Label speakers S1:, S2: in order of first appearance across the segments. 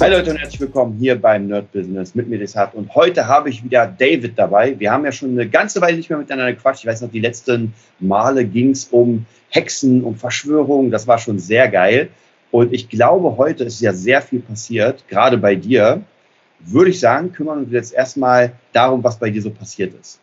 S1: Hi Leute und herzlich willkommen hier beim Nerd Business mit mir Desart. Und heute habe ich wieder David dabei. Wir haben ja schon eine ganze Weile nicht mehr miteinander gequatscht. Ich weiß noch, die letzten Male ging es um Hexen, um Verschwörungen. Das war schon sehr geil. Und ich glaube, heute ist ja sehr viel passiert, gerade bei dir. Würde ich sagen, kümmern wir uns jetzt erstmal darum, was bei dir so passiert ist.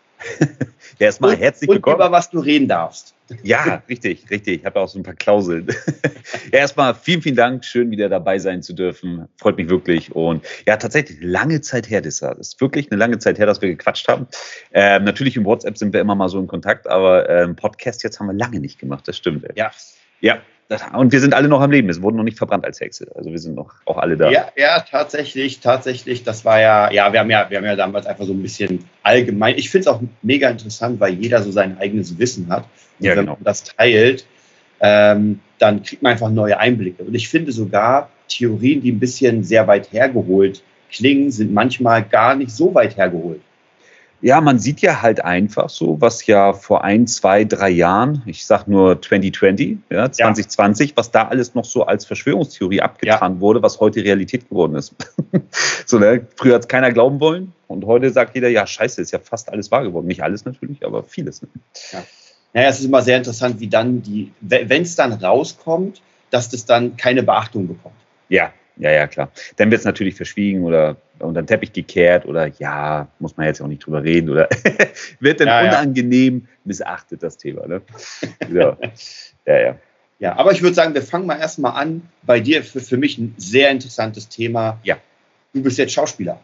S2: Erstmal herzlich willkommen.
S1: Und über was du reden darfst.
S2: Ja, richtig, richtig. Ich habe auch so ein paar Klauseln. ja, erstmal vielen, vielen Dank. Schön, wieder dabei sein zu dürfen. Freut mich wirklich. Und ja, tatsächlich lange Zeit her, das ist wirklich eine lange Zeit her, dass wir gequatscht haben. Ähm, natürlich im WhatsApp sind wir immer mal so in Kontakt, aber ähm, Podcast jetzt haben wir lange nicht gemacht. Das stimmt.
S1: Ja.
S2: Ja, und wir sind alle noch am Leben. Wir wurden noch nicht verbrannt als Hexe. Also wir sind noch auch alle da.
S1: Ja, ja, tatsächlich, tatsächlich. Das war ja, ja, wir haben ja, wir haben ja damals einfach so ein bisschen allgemein. Ich finde es auch mega interessant, weil jeder so sein eigenes Wissen hat. Und ja, wenn genau. man das teilt, ähm, dann kriegt man einfach neue Einblicke. Und ich finde sogar Theorien, die ein bisschen sehr weit hergeholt klingen, sind manchmal gar nicht so weit hergeholt.
S2: Ja, man sieht ja halt einfach so, was ja vor ein, zwei, drei Jahren, ich sag nur 2020, ja, 2020, ja. was da alles noch so als Verschwörungstheorie abgetan ja. wurde, was heute Realität geworden ist. so, ne? Früher hat es keiner glauben wollen und heute sagt jeder, ja, scheiße, ist ja fast alles wahr geworden. Nicht alles natürlich, aber vieles. Ne?
S1: Ja. Naja, es ist immer sehr interessant, wie dann die, wenn es dann rauskommt, dass das dann keine Beachtung bekommt.
S2: Ja, ja, ja, klar. Dann wird es natürlich verschwiegen oder unter den Teppich gekehrt oder ja, muss man jetzt auch nicht drüber reden oder wird dann ja, unangenehm ja. missachtet, das Thema. Ne?
S1: So. ja, ja. Ja, aber ich würde sagen, wir fangen mal erstmal an. Bei dir für, für mich ein sehr interessantes Thema.
S2: Ja.
S1: Du bist jetzt Schauspieler.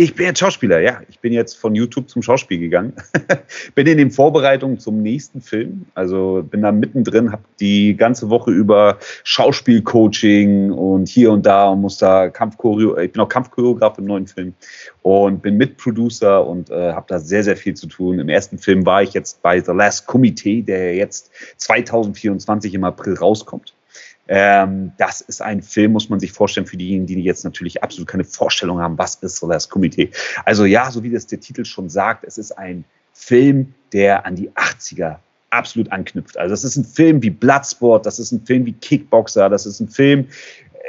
S2: Ich bin jetzt Schauspieler, ja. Ich bin jetzt von YouTube zum Schauspiel gegangen. bin in den Vorbereitungen zum nächsten Film. Also bin da mittendrin, habe die ganze Woche über Schauspielcoaching und hier und da und muss da Kampfchoreo, ich bin auch Kampfchoreograf im neuen Film und bin Mitproducer und äh, habe da sehr, sehr viel zu tun. Im ersten Film war ich jetzt bei The Last Committee, der jetzt 2024 im April rauskommt. Ähm, das ist ein Film, muss man sich vorstellen, für diejenigen, die jetzt natürlich absolut keine Vorstellung haben, was ist das Komitee. Also ja, so wie das der Titel schon sagt, es ist ein Film, der an die 80er absolut anknüpft. Also das ist ein Film wie Bloodsport, das ist ein Film wie Kickboxer, das ist ein Film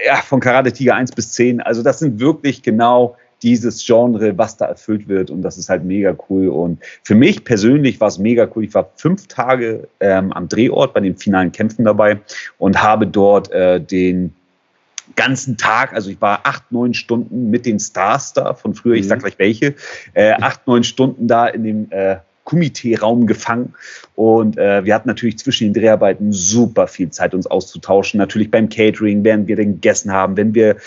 S2: ja, von Karate Tiger 1 bis 10. Also das sind wirklich genau dieses Genre, was da erfüllt wird. Und das ist halt mega cool. Und für mich persönlich war es mega cool. Ich war fünf Tage ähm, am Drehort bei den finalen Kämpfen dabei und habe dort äh, den ganzen Tag, also ich war acht, neun Stunden mit den Stars da von früher, ich sag mhm. gleich welche, äh, acht, neun Stunden da in dem äh, Komitee-Raum gefangen. Und äh, wir hatten natürlich zwischen den Dreharbeiten super viel Zeit, uns auszutauschen. Natürlich beim Catering, während wir den gegessen haben, wenn wir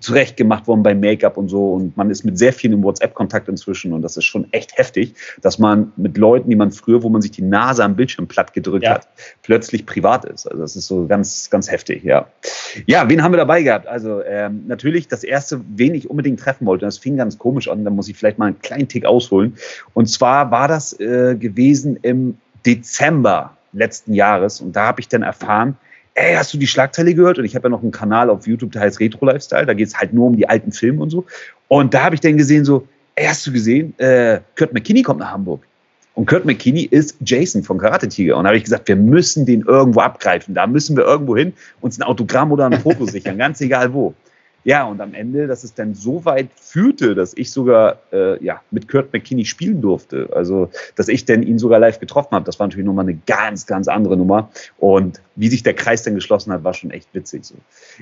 S2: zurechtgemacht wurden beim Make-up und so. Und man ist mit sehr vielen im WhatsApp-Kontakt inzwischen. Und das ist schon echt heftig, dass man mit Leuten, die man früher, wo man sich die Nase am Bildschirm platt gedrückt ja. hat, plötzlich privat ist. Also das ist so ganz, ganz heftig, ja. Ja, wen haben wir dabei gehabt? Also ähm, natürlich das erste, wen ich unbedingt treffen wollte. Das fing ganz komisch an. Da muss ich vielleicht mal einen kleinen Tick ausholen. Und zwar war das äh, gewesen im Dezember letzten Jahres und da habe ich dann erfahren, ey, hast du die Schlagzeile gehört? Und ich habe ja noch einen Kanal auf YouTube, der heißt Retro Lifestyle, da geht es halt nur um die alten Filme und so. Und da habe ich dann gesehen, so, ey, hast du gesehen, äh, Kurt McKinney kommt nach Hamburg. Und Kurt McKinney ist Jason von Karate Tiger. Und da habe ich gesagt, wir müssen den irgendwo abgreifen. Da müssen wir irgendwo hin, uns ein Autogramm oder ein Foto sichern, ganz egal wo. Ja, und am Ende, dass es dann so weit führte, dass ich sogar äh, ja, mit Kurt McKinney spielen durfte. Also, dass ich dann ihn sogar live getroffen habe, das war natürlich nochmal eine ganz, ganz andere Nummer. Und wie sich der Kreis dann geschlossen hat, war schon echt witzig. So.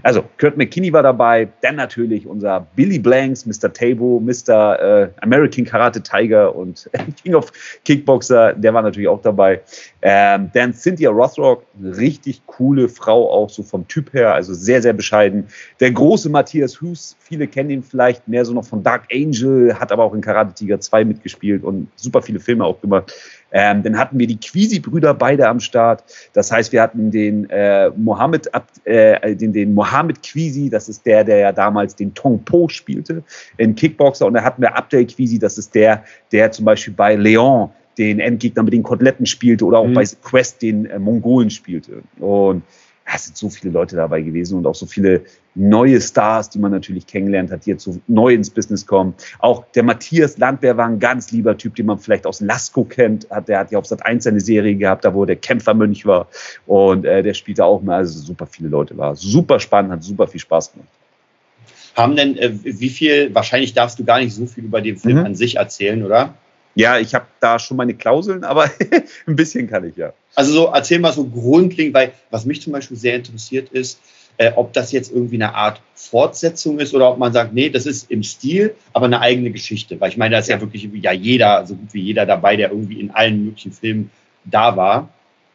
S2: Also, Kurt McKinney war dabei, dann natürlich unser Billy Blanks, Mr. Tabo, Mr. Äh, American Karate Tiger und King of Kickboxer, der war natürlich auch dabei. Ähm, dann Cynthia Rothrock, richtig coole Frau, auch so vom Typ her, also sehr, sehr bescheiden. Der große Matthias Hus, viele kennen ihn vielleicht mehr so noch von Dark Angel, hat aber auch in Karate Tiger 2 mitgespielt und super viele Filme auch gemacht. Ähm, dann hatten wir die Quisi-Brüder beide am Start. Das heißt, wir hatten den äh, Mohammed, äh, den, den Mohammed Quisi, das ist der, der ja damals den Tong Po spielte in Kickboxer. Und dann hatten wir Abdel Quisi, das ist der, der zum Beispiel bei Leon den Endgegner mit den Koteletten spielte oder auch mhm. bei Quest den äh, Mongolen spielte. Und es sind so viele Leute dabei gewesen und auch so viele neue Stars, die man natürlich kennengelernt hat, die jetzt so neu ins Business kommen. Auch der Matthias Landwehr war ein ganz lieber Typ, den man vielleicht aus Lasko kennt. Hat, der hat ja auf Sat 1 eine Serie gehabt, da wo der Kämpfermönch war. Und äh, der spielte auch mal, also super viele Leute war. Super spannend, hat super viel Spaß gemacht.
S1: Haben denn, äh, wie viel, wahrscheinlich darfst du gar nicht so viel über den Film mhm. an sich erzählen, oder?
S2: Ja, ich habe da schon meine Klauseln, aber ein bisschen kann ich ja.
S1: Also so erzähl mal so grundlegend, weil was mich zum Beispiel sehr interessiert ist, äh, ob das jetzt irgendwie eine Art Fortsetzung ist oder ob man sagt, nee, das ist im Stil, aber eine eigene Geschichte. Weil ich meine, da ist ja wirklich ja jeder, so gut wie jeder dabei, der irgendwie in allen möglichen Filmen da war.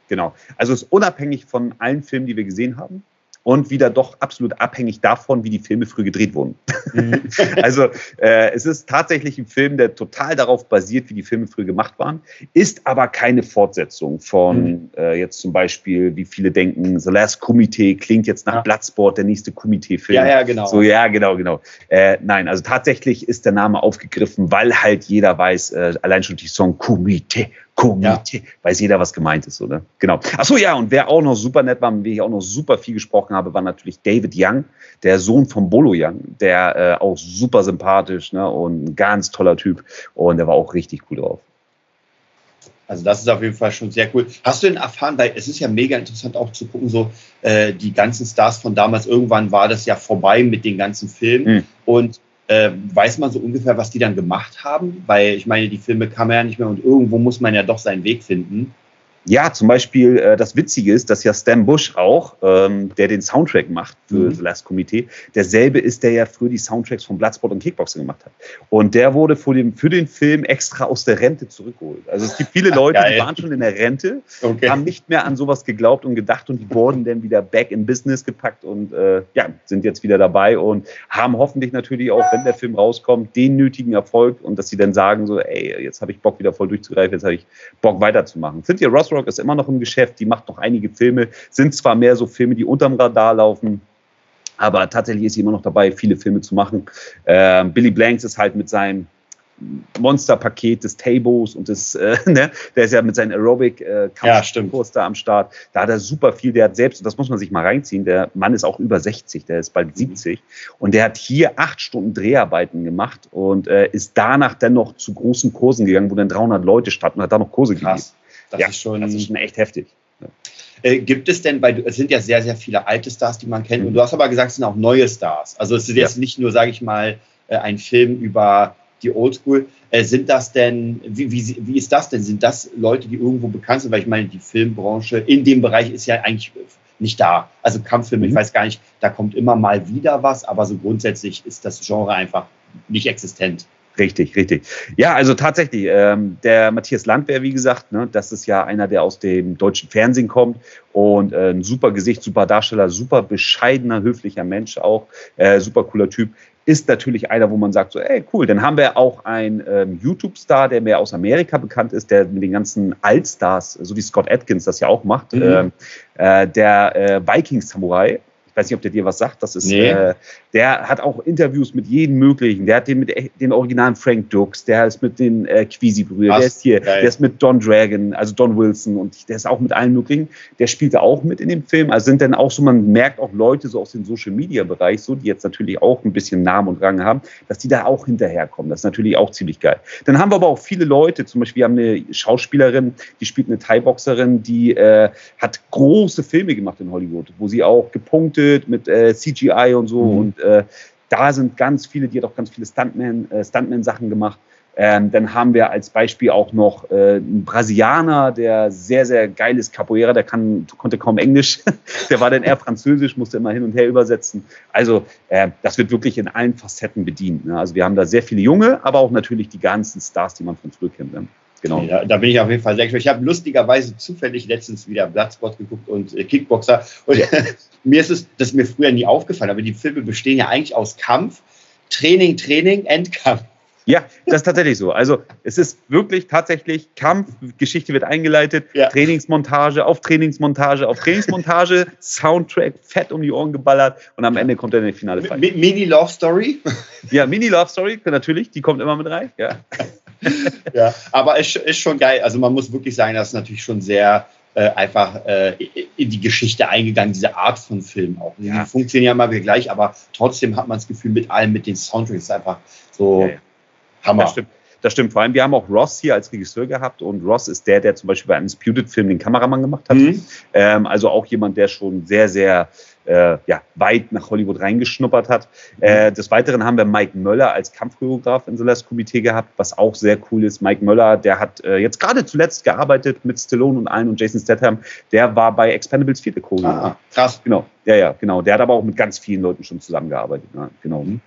S2: Genau. Also es ist unabhängig von allen Filmen, die wir gesehen haben und wieder doch absolut abhängig davon, wie die Filme früh gedreht wurden. Mhm. also äh, es ist tatsächlich ein Film, der total darauf basiert, wie die Filme früh gemacht waren, ist aber keine Fortsetzung von mhm. äh, jetzt zum Beispiel, wie viele denken, The Last Committee klingt jetzt nach ja. Bloodsport, der nächste Komitee-Film.
S1: Ja, ja, genau.
S2: So, ja, genau, genau. Äh, nein, also tatsächlich ist der Name aufgegriffen, weil halt jeder weiß, äh, allein schon die Song Komitee, Komitee, ja. weiß jeder, was gemeint ist, oder? Genau. Achso, ja, und wer auch noch super nett war, mit dem ich auch noch super viel gesprochen habe, war natürlich David Young, der Sohn von Bolo Young, der äh, auch super sympathisch ne, und ein ganz toller Typ und der war auch richtig cool drauf.
S1: Also das ist auf jeden Fall schon sehr cool. Hast du denn erfahren, weil es ist ja mega interessant auch zu gucken, so äh, die ganzen Stars von damals, irgendwann war das ja vorbei mit den ganzen Filmen mhm. und äh, weiß man so ungefähr, was die dann gemacht haben? Weil ich meine, die Filme kann man ja nicht mehr und irgendwo muss man ja doch seinen Weg finden.
S2: Ja, zum Beispiel äh, das Witzige ist, dass ja Stan Bush auch, ähm, der den Soundtrack macht für mhm. The Last Committee, derselbe ist, der ja früher die Soundtracks von Bloodsport und Kickboxer gemacht hat. Und der wurde für den, für den Film extra aus der Rente zurückgeholt. Also es gibt viele Leute, die waren schon in der Rente, okay. haben nicht mehr an sowas geglaubt und gedacht und die wurden dann wieder back in Business gepackt und äh, ja, sind jetzt wieder dabei und haben hoffentlich natürlich auch, wenn der Film rauskommt, den nötigen Erfolg und dass sie dann sagen so, ey, jetzt habe ich Bock wieder voll durchzugreifen, jetzt habe ich Bock weiterzumachen. Cynthia Ross Rock ist immer noch im Geschäft, die macht noch einige Filme, sind zwar mehr so Filme, die unterm Radar laufen, aber tatsächlich ist sie immer noch dabei, viele Filme zu machen. Ähm, Billy Blanks ist halt mit seinem Monsterpaket des Tabos und des, äh, ne, der ist ja mit seinem Aerobic äh,
S1: ja,
S2: da am Start. Da hat er super viel, der hat selbst, und das muss man sich mal reinziehen, der Mann ist auch über 60, der ist bald 70 mhm. und der hat hier acht Stunden Dreharbeiten gemacht und äh, ist danach dann noch zu großen Kursen gegangen, wo dann 300 Leute standen und hat da noch Kurse Krass. gegeben.
S1: Das, ja, ist schon, das ist schon echt heftig. Äh, gibt es denn, weil es sind ja sehr, sehr viele alte Stars, die man kennt, mhm. und du hast aber gesagt, es sind auch neue Stars. Also es ist jetzt ja. nicht nur, sage ich mal, äh, ein Film über die Oldschool. Äh, sind das denn, wie, wie, wie ist das denn? Sind das Leute, die irgendwo bekannt sind? Weil ich meine, die Filmbranche in dem Bereich ist ja eigentlich nicht da. Also Kampffilme, mhm. ich weiß gar nicht, da kommt immer mal wieder was, aber so grundsätzlich ist das Genre einfach nicht existent.
S2: Richtig, richtig. Ja, also tatsächlich, ähm, der Matthias Landwehr, wie gesagt, ne, das ist ja einer, der aus dem deutschen Fernsehen kommt und äh, ein super Gesicht, super Darsteller, super bescheidener, höflicher Mensch auch, äh, super cooler Typ. Ist natürlich einer, wo man sagt, so, ey, cool, dann haben wir auch einen ähm, YouTube-Star, der mehr aus Amerika bekannt ist, der mit den ganzen Altstars, so wie Scott Atkins das ja auch macht, mhm. ähm, äh, der äh, Weiß nicht, ob der dir was sagt. Das ist, nee. äh, der hat auch Interviews mit jedem möglichen. Der hat den mit den originalen Frank Dux, der ist mit den äh, Quisi-Brüdern, der ist hier, geil. der ist mit Don Dragon, also Don Wilson und der ist auch mit allen möglichen. Der spielte auch mit in dem Film. Also sind dann auch so, man merkt auch Leute so aus dem Social-Media-Bereich, so, die jetzt natürlich auch ein bisschen Namen und Rang haben, dass die da auch hinterherkommen. Das ist natürlich auch ziemlich geil. Dann haben wir aber auch viele Leute, zum Beispiel, wir haben eine Schauspielerin, die spielt eine Thai-Boxerin, die äh, hat große Filme gemacht in Hollywood, wo sie auch gepunktet gefüllt mit äh, CGI und so. Mhm. Und äh, da sind ganz viele, die hat auch ganz viele Stuntman, äh, Stuntman-Sachen gemacht. Ähm, dann haben wir als Beispiel auch noch äh, einen Brasilianer, der sehr, sehr geil ist, Capoeira, der kann, konnte kaum Englisch. der war dann eher Französisch, musste immer hin und her übersetzen. Also äh, das wird wirklich in allen Facetten bedient. Ne? Also wir haben da sehr viele Junge, aber auch natürlich die ganzen Stars, die man von früher kennt. Ne?
S1: Genau. Ja, da bin ich auf jeden Fall sehr gespannt. Ich habe lustigerweise zufällig letztens wieder Bloodsport geguckt und äh, Kickboxer. Und mir ist es, das ist mir früher nie aufgefallen, aber die Filme bestehen ja eigentlich aus Kampf, Training, Training, Endkampf.
S2: Ja, das ist tatsächlich so. Also es ist wirklich tatsächlich Kampf, Geschichte wird eingeleitet, ja. Trainingsmontage auf Trainingsmontage auf Trainingsmontage, Soundtrack fett um die Ohren geballert und am Ende kommt dann der finale
S1: Fight. Mini Love Story?
S2: Ja, Mini Love Story natürlich, die kommt immer mit rein. Ja.
S1: ja, aber es ist, ist schon geil. Also man muss wirklich sagen, das ist natürlich schon sehr äh, einfach äh, in die Geschichte eingegangen, diese Art von Film auch. Die ja. funktionieren ja immer wieder gleich, aber trotzdem hat man das Gefühl, mit allem, mit den Soundtracks einfach so ja, ja. Hammer.
S2: Das stimmt. Das stimmt. Vor allem, wir haben auch Ross hier als Regisseur gehabt und Ross ist der, der zum Beispiel bei Undisputed Film den Kameramann gemacht hat. Mhm. Ähm, also auch jemand, der schon sehr, sehr äh, ja, weit nach Hollywood reingeschnuppert hat. Äh, des Weiteren haben wir Mike Möller als Kampfchoreograf in Last Komitee gehabt, was auch sehr cool ist. Mike Möller, der hat äh, jetzt gerade zuletzt gearbeitet mit Stallone und allen und Jason Statham. Der war bei Expendables 4 der Choreograf. Ah, krass. Genau, ja, ja, genau. Der hat aber auch mit ganz vielen Leuten schon zusammengearbeitet. Ja, genau. Mhm.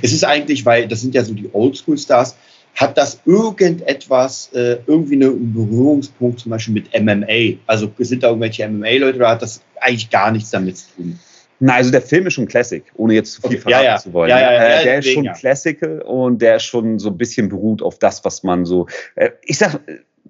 S1: Es ist eigentlich, weil das sind ja so die Oldschool-Stars, hat das irgendetwas, äh, irgendwie einen Berührungspunkt zum Beispiel mit MMA? Also sind da irgendwelche MMA-Leute oder hat das eigentlich gar nichts damit zu tun?
S2: Na, also der Film ist schon Classic, ohne jetzt zu viel okay. verraten ja, ja. zu wollen. Ja, äh, der ist schon Classical und der ist schon so ein bisschen beruht auf das, was man so. Äh, ich sag,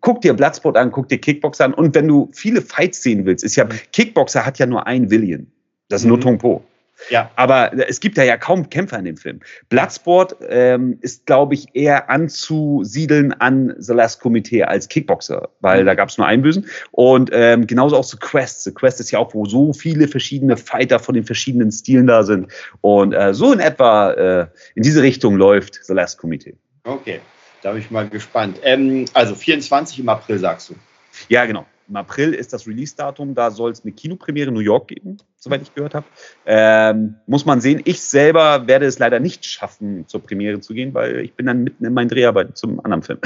S2: guck dir Bloodsport an, guck dir Kickboxer an und wenn du viele Fights sehen willst, ist ja Kickboxer hat ja nur ein Villian. Das ist mhm. nur Tong Po. Ja. Aber es gibt da ja kaum Kämpfer in dem Film. Bloodsport ähm, ist, glaube ich, eher anzusiedeln an The Last Committee als Kickboxer, weil mhm. da gab es nur Einbüßen. Und ähm, genauso auch The Quest. The Quest ist ja auch, wo so viele verschiedene Fighter von den verschiedenen Stilen da sind. Und äh, so in etwa äh, in diese Richtung läuft The Last Committee.
S1: Okay, da bin ich mal gespannt. Ähm, also 24 im April, sagst du?
S2: Ja, genau. Im April ist das Release-Datum, da soll es eine Kinopremiere in New York geben, soweit ich gehört habe. Ähm, muss man sehen. Ich selber werde es leider nicht schaffen, zur Premiere zu gehen, weil ich bin dann mitten in meinen Dreharbeiten zum anderen Film.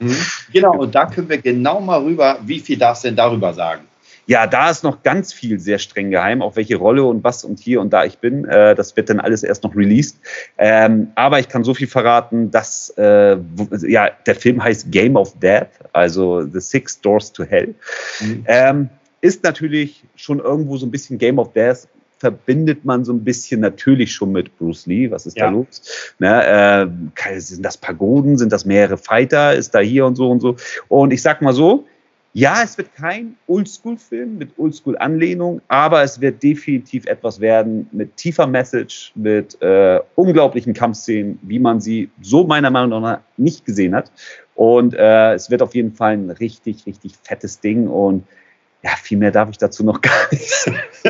S1: Mhm. Genau, und da können wir genau mal rüber, wie viel darfst du denn darüber sagen?
S2: Ja, da ist noch ganz viel sehr streng geheim, auch welche Rolle und was und hier und da ich bin. Äh, das wird dann alles erst noch released. Ähm, aber ich kann so viel verraten, dass äh, ja, der Film heißt Game of Death, also The Six Doors to Hell. Mhm. Ähm, ist natürlich schon irgendwo so ein bisschen Game of Death verbindet man so ein bisschen natürlich schon mit Bruce Lee. Was ist ja. da los? Ne, äh, sind das Pagoden? Sind das mehrere Fighter? Ist da hier und so und so? Und ich sag mal so, ja, es wird kein Oldschool-Film mit Oldschool-Anlehnung, aber es wird definitiv etwas werden mit tiefer Message, mit äh, unglaublichen Kampfszenen, wie man sie so meiner Meinung nach nicht gesehen hat. Und äh, es wird auf jeden Fall ein richtig, richtig fettes Ding. Und ja, viel mehr darf ich dazu noch gar nicht.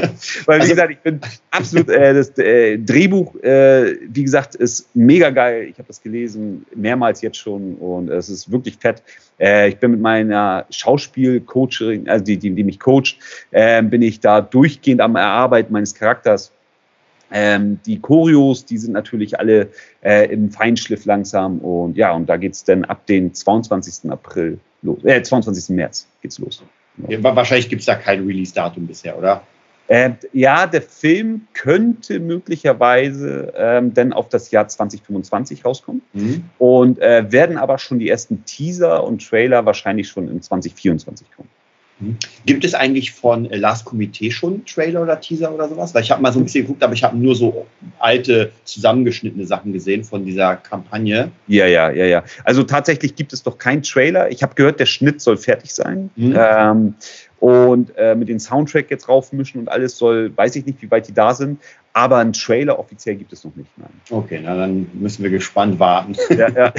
S2: Weil, wie also, gesagt, ich bin absolut, äh, das äh, Drehbuch, äh, wie gesagt, ist mega geil. Ich habe das gelesen, mehrmals jetzt schon und es ist wirklich fett. Äh, ich bin mit meiner Schauspielcoacherin, also die, die, die mich coacht, äh, bin ich da durchgehend am Erarbeiten meines Charakters. Ähm, die Choreos, die sind natürlich alle äh, im Feinschliff langsam und ja, und da geht's dann ab den 22. April los, äh, 22. März geht's los.
S1: Wahrscheinlich gibt es da kein Release-Datum bisher, oder?
S2: Äh, ja, der Film könnte möglicherweise ähm, dann auf das Jahr 2025 rauskommen mhm. und äh, werden aber schon die ersten Teaser und Trailer wahrscheinlich schon in 2024 kommen.
S1: Mhm. Gibt es eigentlich von Last Komitee schon Trailer oder Teaser oder sowas? Weil ich habe mal so ein bisschen geguckt, aber ich habe nur so alte, zusammengeschnittene Sachen gesehen von dieser Kampagne.
S2: Ja, ja, ja, ja. Also tatsächlich gibt es doch keinen Trailer. Ich habe gehört, der Schnitt soll fertig sein. Mhm. Ähm, und äh, mit dem Soundtrack jetzt raufmischen und alles soll, weiß ich nicht, wie weit die da sind. Aber einen Trailer offiziell gibt es noch nicht. Nein.
S1: Okay, na, dann müssen wir gespannt warten. Ja, ja.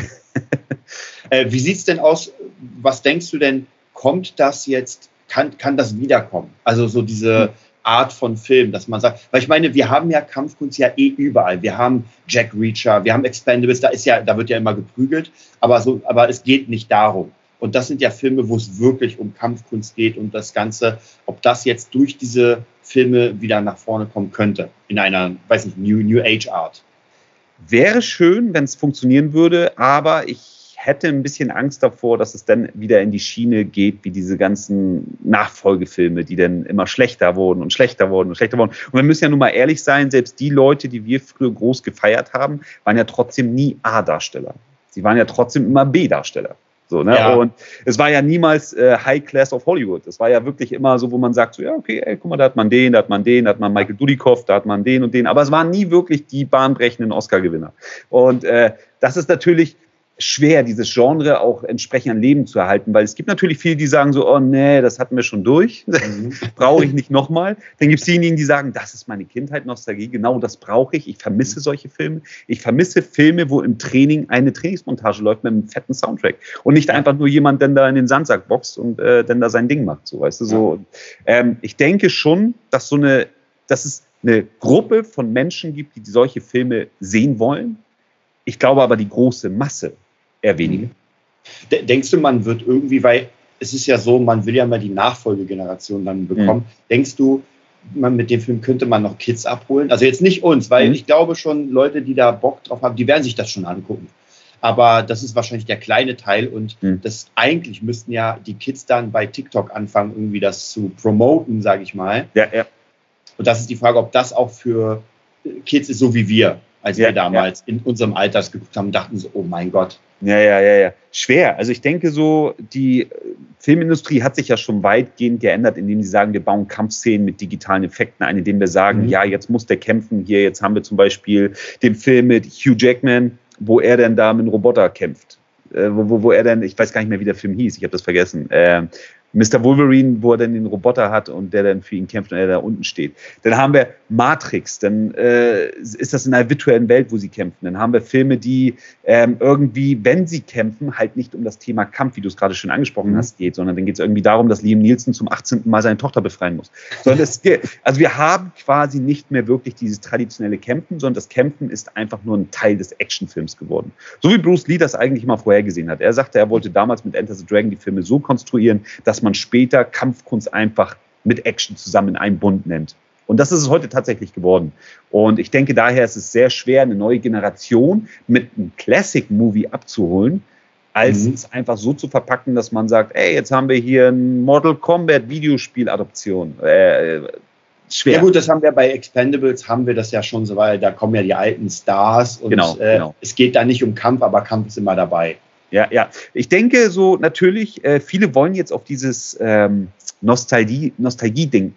S1: äh, wie sieht es denn aus? Was denkst du denn, kommt das jetzt, kann, kann das wiederkommen? Also so diese Art von Film, dass man sagt, weil ich meine, wir haben ja Kampfkunst ja eh überall. Wir haben Jack Reacher, wir haben Expendables, da ist ja, da wird ja immer geprügelt, aber so, aber es geht nicht darum. Und das sind ja Filme, wo es wirklich um Kampfkunst geht und das Ganze, ob das jetzt durch diese Filme wieder nach vorne kommen könnte, in einer, weiß nicht, New, New Age Art.
S2: Wäre schön, wenn es funktionieren würde, aber ich hätte ein bisschen Angst davor, dass es dann wieder in die Schiene geht, wie diese ganzen Nachfolgefilme, die dann immer schlechter wurden und schlechter wurden und schlechter wurden. Und wir müssen ja nun mal ehrlich sein, selbst die Leute, die wir früher groß gefeiert haben, waren ja trotzdem nie A-Darsteller. Sie waren ja trotzdem immer B-Darsteller. So, ne? Ja. Und es war ja niemals äh, High Class of Hollywood. Es war ja wirklich immer so, wo man sagt, so, ja, okay, ey, guck mal, da hat man den, da hat man den, da hat man Michael Dudikoff, da hat man den und den. Aber es waren nie wirklich die bahnbrechenden Oscar-Gewinner. Und äh, das ist natürlich schwer, dieses Genre auch entsprechend an Leben zu erhalten, weil es gibt natürlich viele, die sagen so, oh nee, das hatten wir schon durch, mhm. brauche ich nicht nochmal. Dann gibt es diejenigen, die sagen, das ist meine Kindheit, Nostalgie, genau das brauche ich. Ich vermisse solche Filme. Ich vermisse Filme, wo im Training eine Trainingsmontage läuft mit einem fetten Soundtrack und nicht einfach nur jemand, der da in den Sandsack boxt und äh, dann da sein Ding macht, so weißt du. So, ähm, ich denke schon, dass so eine, dass es eine Gruppe von Menschen gibt, die solche Filme sehen wollen. Ich glaube aber, die große Masse eher weniger.
S1: Mhm. Denkst du, man wird irgendwie, weil es ist ja so, man will ja mal die Nachfolgegeneration dann bekommen. Mhm. Denkst du, man mit dem Film könnte man noch Kids abholen? Also jetzt nicht uns, weil mhm. ich glaube schon, Leute, die da Bock drauf haben, die werden sich das schon angucken. Aber das ist wahrscheinlich der kleine Teil und mhm. das eigentlich müssten ja die Kids dann bei TikTok anfangen, irgendwie das zu promoten, sage ich mal. Ja, ja. Und das ist die Frage, ob das auch für Kids ist, so wie wir, als ja, wir damals ja. in unserem Alter geguckt haben, dachten so, oh mein Gott.
S2: Ja, ja, ja, ja. Schwer. Also ich denke so, die Filmindustrie hat sich ja schon weitgehend geändert, indem sie sagen, wir bauen Kampfszenen mit digitalen Effekten ein, indem wir sagen, mhm. ja, jetzt muss der kämpfen. Hier, jetzt haben wir zum Beispiel den Film mit Hugh Jackman, wo er dann da mit einem Roboter kämpft. Äh, wo, wo, wo er dann, ich weiß gar nicht mehr, wie der Film hieß, ich habe das vergessen. Äh, Mr. Wolverine, wo er dann den Roboter hat und der dann für ihn kämpft und er da unten steht. Dann haben wir Matrix, dann äh, ist das in einer virtuellen Welt, wo sie kämpfen. Dann haben wir Filme, die ähm, irgendwie, wenn sie kämpfen, halt nicht um das Thema Kampf, wie du es gerade schon angesprochen mhm. hast, geht, sondern dann geht es irgendwie darum, dass Liam Nielsen zum 18. Mal seine Tochter befreien muss. Sondern es, also wir haben quasi nicht mehr wirklich dieses traditionelle Kämpfen, sondern das Kämpfen ist einfach nur ein Teil des Actionfilms geworden. So wie Bruce Lee das eigentlich mal vorhergesehen hat. Er sagte, er wollte damals mit Enter the Dragon die Filme so konstruieren, dass man später Kampfkunst einfach mit Action zusammen in einem Bund nennt. Und das ist es heute tatsächlich geworden. Und ich denke daher ist es sehr schwer, eine neue Generation mit einem Classic-Movie abzuholen, als mhm. es einfach so zu verpacken, dass man sagt, ey, jetzt haben wir hier ein Mortal Kombat Videospiel-Adoption. Äh,
S1: schwer. Ja gut, das haben wir bei Expendables, haben wir das ja schon so, weil da kommen ja die alten Stars und genau, äh, genau. es geht da nicht um Kampf, aber Kampf ist immer dabei.
S2: Ja, ja. Ich denke so natürlich, äh, viele wollen jetzt auf dieses ähm, Nostalgie, Nostalgie-Ding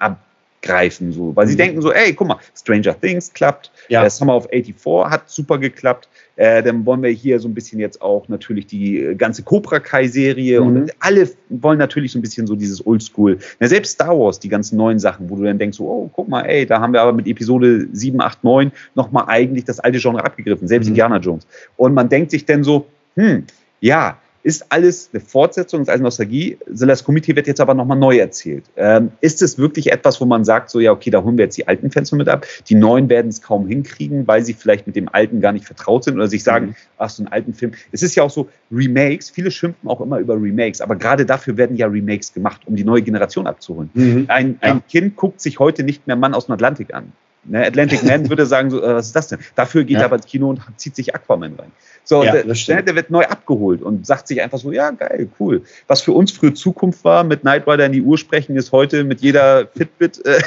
S2: abgreifen, so, weil mhm. sie denken so, ey, guck mal, Stranger Things klappt, ja. äh, Summer of 84 hat super geklappt. Äh, dann wollen wir hier so ein bisschen jetzt auch natürlich die ganze Cobra Kai-Serie mhm. und alle wollen natürlich so ein bisschen so dieses Oldschool. Ja, selbst Star Wars, die ganzen neuen Sachen, wo du dann denkst, so, oh, guck mal, ey, da haben wir aber mit Episode 7, 8, 9 nochmal eigentlich das alte Genre abgegriffen, selbst mhm. Indiana Jones. Und man denkt sich dann so, hm, ja, ist alles eine Fortsetzung, ist alles Nostalgie. Last Committee wird jetzt aber nochmal neu erzählt. Ähm, ist es wirklich etwas, wo man sagt, so, ja, okay, da holen wir jetzt die alten Fans mit ab. Die neuen werden es kaum hinkriegen, weil sie vielleicht mit dem alten gar nicht vertraut sind oder sich sagen, mhm. ach, so einen alten Film. Es ist ja auch so, Remakes, viele schimpfen auch immer über Remakes, aber gerade dafür werden ja Remakes gemacht, um die neue Generation abzuholen. Mhm. Ein, ein ja. Kind guckt sich heute nicht mehr Mann aus dem Atlantik an. Ne, Atlantic Man würde sagen, so, äh, was ist das denn? Dafür geht ja. er aber ins Kino und zieht sich Aquaman rein. So, ja, der, ne, der, wird neu abgeholt und sagt sich einfach so, ja, geil, cool. Was für uns früher Zukunft war, mit Knight Rider in die Uhr sprechen, ist heute mit jeder Fitbit äh,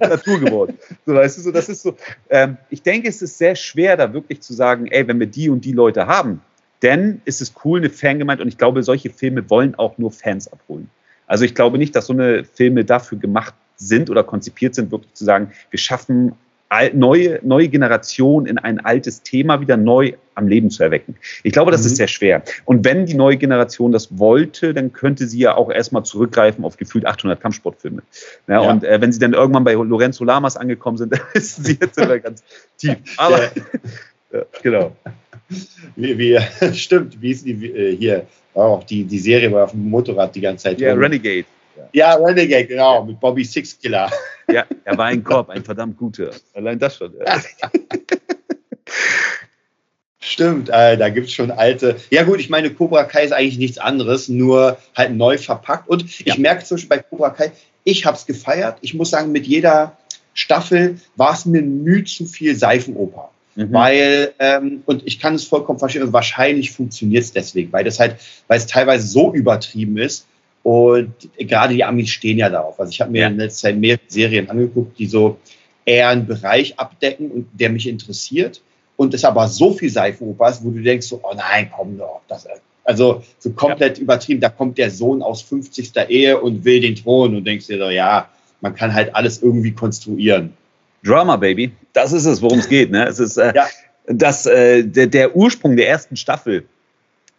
S2: Natur geworden. So, weißt du, so, das ist so. Ähm, ich denke, es ist sehr schwer, da wirklich zu sagen, ey, wenn wir die und die Leute haben, denn ist es cool, eine Fangemeinde, und ich glaube, solche Filme wollen auch nur Fans abholen. Also ich glaube nicht, dass so eine Filme dafür gemacht sind oder konzipiert sind, wirklich zu sagen, wir schaffen neue, neue Generation in ein altes Thema wieder neu am Leben zu erwecken. Ich glaube, das mhm. ist sehr schwer. Und wenn die neue Generation das wollte, dann könnte sie ja auch erstmal zurückgreifen auf gefühlt 800 Kampfsportfilme. Ja, ja. Und äh, wenn sie dann irgendwann bei Lorenzo Lamas angekommen sind, dann ist sie jetzt immer ganz tief. Aber
S1: ja, genau. Wie, wie, stimmt, wie ist die äh, hier auch die, die Serie war auf dem Motorrad die ganze Zeit.
S2: Ja, Renegade.
S1: Ja, Renegade, genau, mit Bobby Sixkiller.
S2: Ja, er war ein Korb, ein verdammt guter. Allein das schon. Ja.
S1: Stimmt, äh, da gibt es schon alte. Ja, gut, ich meine, Cobra Kai ist eigentlich nichts anderes, nur halt neu verpackt. Und ich ja. merke zum Beispiel bei Cobra Kai, ich habe es gefeiert. Ich muss sagen, mit jeder Staffel war es mir müde zu viel Seifenoper. Mhm. Weil, ähm, und ich kann es vollkommen verstehen, wahrscheinlich funktioniert es deswegen, weil das halt, weil es teilweise so übertrieben ist, und gerade die Amis stehen ja darauf. Also ich habe mir ja. in letzter Zeit mehrere Serien angeguckt, die so eher einen Bereich abdecken und der mich interessiert. Und es aber so viel Seifenoper ist, wo du denkst so, oh nein, komm doch. Das, also so komplett ja. übertrieben. Da kommt der Sohn aus 50. Ehe und will den Thron und denkst dir so, ja, man kann halt alles irgendwie konstruieren.
S2: Drama, Baby. Das ist es, worum es geht. Ne? Es ist äh, ja. das, äh, der, der Ursprung der ersten Staffel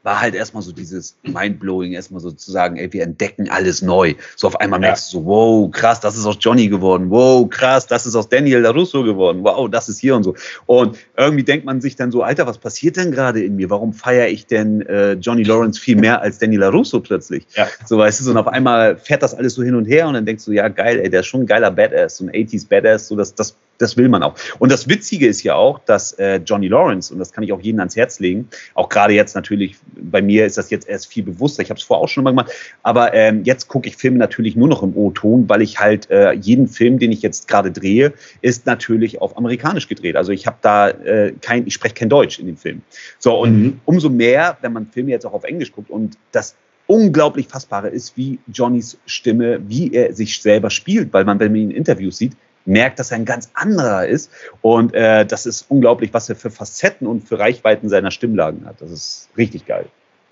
S2: war halt erstmal so dieses Mindblowing, erstmal so zu sagen, ey, wir entdecken alles neu. So auf einmal merkst du so, wow, krass, das ist aus Johnny geworden, wow, krass, das ist aus Daniel LaRusso geworden, wow, das ist hier und so. Und irgendwie denkt man sich dann so, Alter, was passiert denn gerade in mir? Warum feiere ich denn äh, Johnny Lawrence viel mehr als Daniel LaRusso plötzlich? Ja. So weißt du, so, und auf einmal fährt das alles so hin und her und dann denkst du, ja, geil, ey, der ist schon ein geiler Badass, so ein 80s Badass, so das, das das will man auch. Und das Witzige ist ja auch, dass äh, Johnny Lawrence, und das kann ich auch jedem ans Herz legen, auch gerade jetzt natürlich, bei mir ist das jetzt erst viel bewusster, ich habe es vorher auch schon mal gemacht, aber ähm, jetzt gucke ich Filme natürlich nur noch im O-Ton, weil ich halt äh, jeden Film, den ich jetzt gerade drehe, ist natürlich auf amerikanisch gedreht. Also ich habe da äh, kein, ich spreche kein Deutsch in dem Film. So, und mhm. umso mehr, wenn man Filme jetzt auch auf Englisch guckt und das unglaublich Fassbare ist, wie Johnnys Stimme, wie er sich selber spielt, weil man, wenn man ihn in Interviews sieht, merkt, dass er ein ganz anderer ist. Und äh, das ist unglaublich, was er für Facetten und für Reichweiten seiner Stimmlagen hat. Das ist richtig geil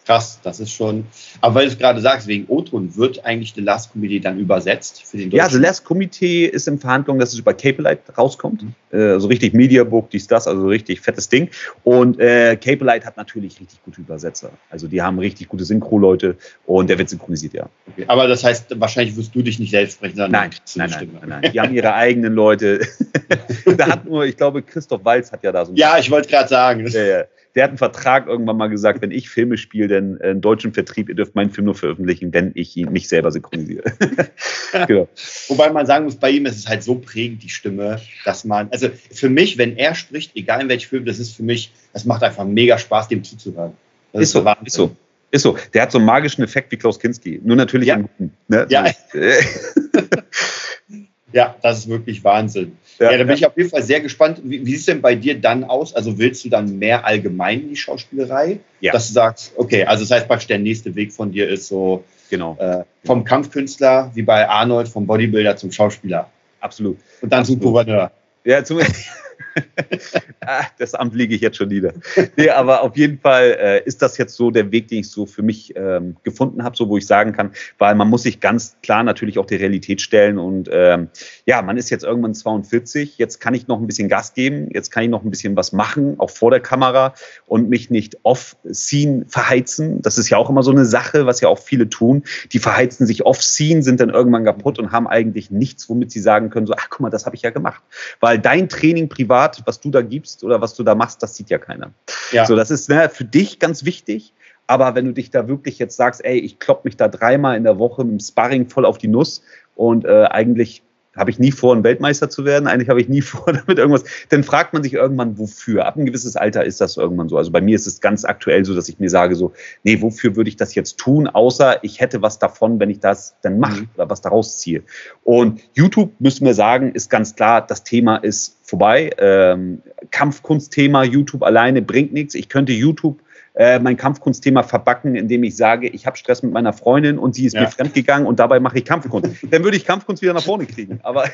S1: krass, das ist schon. Aber weil du es gerade sagst, wegen O-Ton, wird eigentlich The Last Committee dann übersetzt
S2: für den Deutschen? Ja, The Last Committee ist in Verhandlung, dass es über Capelite rauskommt. Mhm. Äh, also richtig Mediabook, dies, das, also richtig fettes Ding. Und äh, Capelite hat natürlich richtig gute Übersetzer. Also die haben richtig gute Synchro-Leute und der wird synchronisiert, ja.
S1: Okay. Aber das heißt, wahrscheinlich wirst du dich nicht selbst sprechen,
S2: sondern nein, nein, nein, nein, nein, Die haben ihre eigenen Leute. da hat nur, ich glaube, Christoph Walz hat ja da so
S1: ein Ja, ich wollte gerade sagen.
S2: Ja der hat einen Vertrag irgendwann mal gesagt, wenn ich Filme spiele, dann äh, einen deutschen Vertrieb, ihr dürft meinen Film nur veröffentlichen, wenn ich ihn mich selber synchronisiere.
S1: genau. Wobei man sagen muss, bei ihm ist es halt so prägend, die Stimme, dass man, also für mich, wenn er spricht, egal in welchem Film, das ist für mich, das macht einfach mega Spaß, dem zuzuhören.
S2: Das ist, ist so, ist so. Ist so. Der hat so einen magischen Effekt wie Klaus Kinski. Nur natürlich
S1: ja. Guten, ne? Ja. ja, das ist wirklich Wahnsinn. Ja, ja da bin ich auf jeden Fall sehr gespannt. Wie, wie sieht es denn bei dir dann aus? Also willst du dann mehr allgemein in die Schauspielerei? Ja. Dass du sagst, okay, also das heißt praktisch, der nächste Weg von dir ist so genau. Äh, vom Kampfkünstler wie bei Arnold, vom Bodybuilder zum Schauspieler.
S2: Absolut.
S1: Und dann Absolut. zum Gouverneur.
S2: Ja, zum ah, das Amt liege ich jetzt schon nieder. Nee, aber auf jeden Fall äh, ist das jetzt so der Weg, den ich so für mich ähm, gefunden habe, so wo ich sagen kann, weil man muss sich ganz klar natürlich auch der Realität stellen und ähm, ja, man ist jetzt irgendwann 42, jetzt kann ich noch ein bisschen Gas geben, jetzt kann ich noch ein bisschen was machen, auch vor der Kamera und mich nicht off-scene verheizen. Das ist ja auch immer so eine Sache, was ja auch viele tun. Die verheizen sich off-scene, sind dann irgendwann kaputt und haben eigentlich nichts, womit sie sagen können, so, ach guck mal, das habe ich ja gemacht. Weil dein Training privat, was du da gibst oder was du da machst, das sieht ja keiner. Ja. So, das ist ne, für dich ganz wichtig. Aber wenn du dich da wirklich jetzt sagst, ey, ich klopp mich da dreimal in der Woche mit dem Sparring voll auf die Nuss und äh, eigentlich habe ich nie vor, ein Weltmeister zu werden. Eigentlich habe ich nie vor, damit irgendwas. Dann fragt man sich irgendwann, wofür. Ab ein gewisses Alter ist das irgendwann so. Also bei mir ist es ganz aktuell so, dass ich mir sage so, nee, wofür würde ich das jetzt tun, außer ich hätte was davon, wenn ich das dann mache mhm. oder was daraus ziehe. Und YouTube, müssen wir sagen, ist ganz klar, das Thema ist vorbei. Ähm, Kampfkunstthema, YouTube alleine bringt nichts. Ich könnte YouTube äh, mein Kampfkunstthema verbacken, indem ich sage, ich habe Stress mit meiner Freundin und sie ist ja. mir fremdgegangen und dabei mache ich Kampfkunst. Dann würde ich Kampfkunst wieder nach vorne kriegen. Aber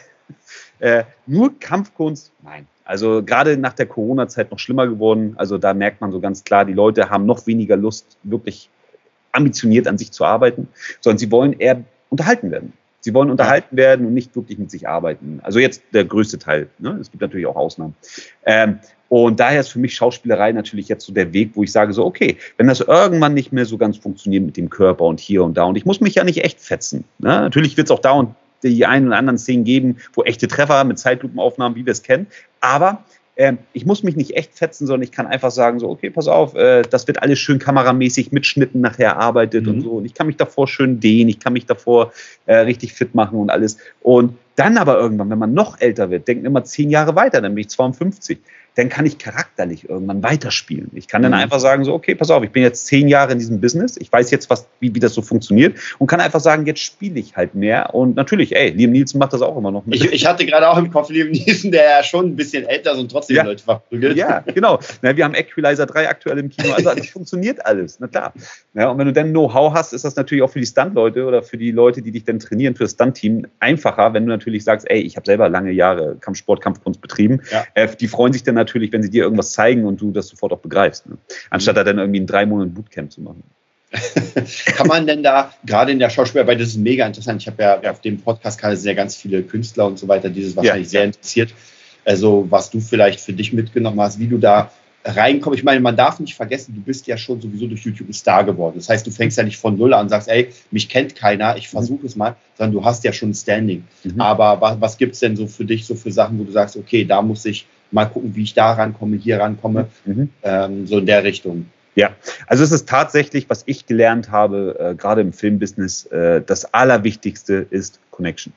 S2: äh, nur Kampfkunst, nein. Also gerade nach der Corona-Zeit noch schlimmer geworden. Also da merkt man so ganz klar, die Leute haben noch weniger Lust, wirklich ambitioniert an sich zu arbeiten, sondern sie wollen eher unterhalten werden. Sie wollen unterhalten werden und nicht wirklich mit sich arbeiten. Also jetzt der größte Teil. Ne? Es gibt natürlich auch Ausnahmen. Ähm, und daher ist für mich Schauspielerei natürlich jetzt so der Weg, wo ich sage so, okay, wenn das irgendwann nicht mehr so ganz funktioniert mit dem Körper und hier und da und ich muss mich ja nicht echt fetzen. Ne? Natürlich wird es auch da und die einen oder anderen Szenen geben, wo echte Treffer mit Zeitlupenaufnahmen, wie wir es kennen. Aber ähm, ich muss mich nicht echt fetzen, sondern ich kann einfach sagen, so, okay, pass auf, äh, das wird alles schön kameramäßig mit Schnitten nachher erarbeitet mhm. und so. Und ich kann mich davor schön dehnen, ich kann mich davor äh, richtig fit machen und alles. Und dann aber irgendwann, wenn man noch älter wird, denken immer zehn Jahre weiter, dann bin ich 52 dann kann ich charakterlich irgendwann weiterspielen. Ich kann dann mhm. einfach sagen, so, okay, pass auf, ich bin jetzt zehn Jahre in diesem Business, ich weiß jetzt, was, wie, wie das so funktioniert und kann einfach sagen, jetzt spiele ich halt mehr. Und natürlich, ey, Liam Nielsen macht das auch immer noch.
S1: Mit. Ich, ich hatte gerade auch im Kopf Liam Nielsen, der ja schon ein bisschen älter ist und trotzdem ja. Leute verprügelt.
S2: Ja, genau. Na, wir haben Equalizer 3 aktuell im Kino, also das funktioniert alles, na klar. Ja, und wenn du dann Know-how hast, ist das natürlich auch für die Stunt-Leute oder für die Leute, die dich dann trainieren, für das Stunt-Team einfacher, wenn du natürlich sagst, ey, ich habe selber lange Jahre Kampfsport, Kampfkunst betrieben. Ja. Äh, die freuen sich dann natürlich, wenn sie dir irgendwas zeigen und du das sofort auch begreifst. Ne? Anstatt mhm. da dann irgendwie in drei Monaten Bootcamp zu machen.
S1: Kann man denn da, gerade in der Schauspielarbeit, das ist mega interessant. Ich habe ja, ja, auf dem Podcast gerade sehr ganz viele Künstler und so weiter, die das wahrscheinlich ja, sehr interessiert. Also, was du vielleicht für dich mitgenommen hast, wie du da reinkommen. Ich meine, man darf nicht vergessen, du bist ja schon sowieso durch YouTube ein Star geworden. Das heißt, du fängst ja nicht von Null an und sagst, ey, mich kennt keiner, ich versuche mhm. es mal, sondern du hast ja schon ein Standing. Mhm. Aber was, was gibt es denn so für dich, so für Sachen, wo du sagst, okay, da muss ich mal gucken, wie ich da rankomme, hier rankomme, mhm. ähm, so in der Richtung.
S2: Ja, also es ist tatsächlich, was ich gelernt habe, äh, gerade im Filmbusiness, äh, das Allerwichtigste ist Connection.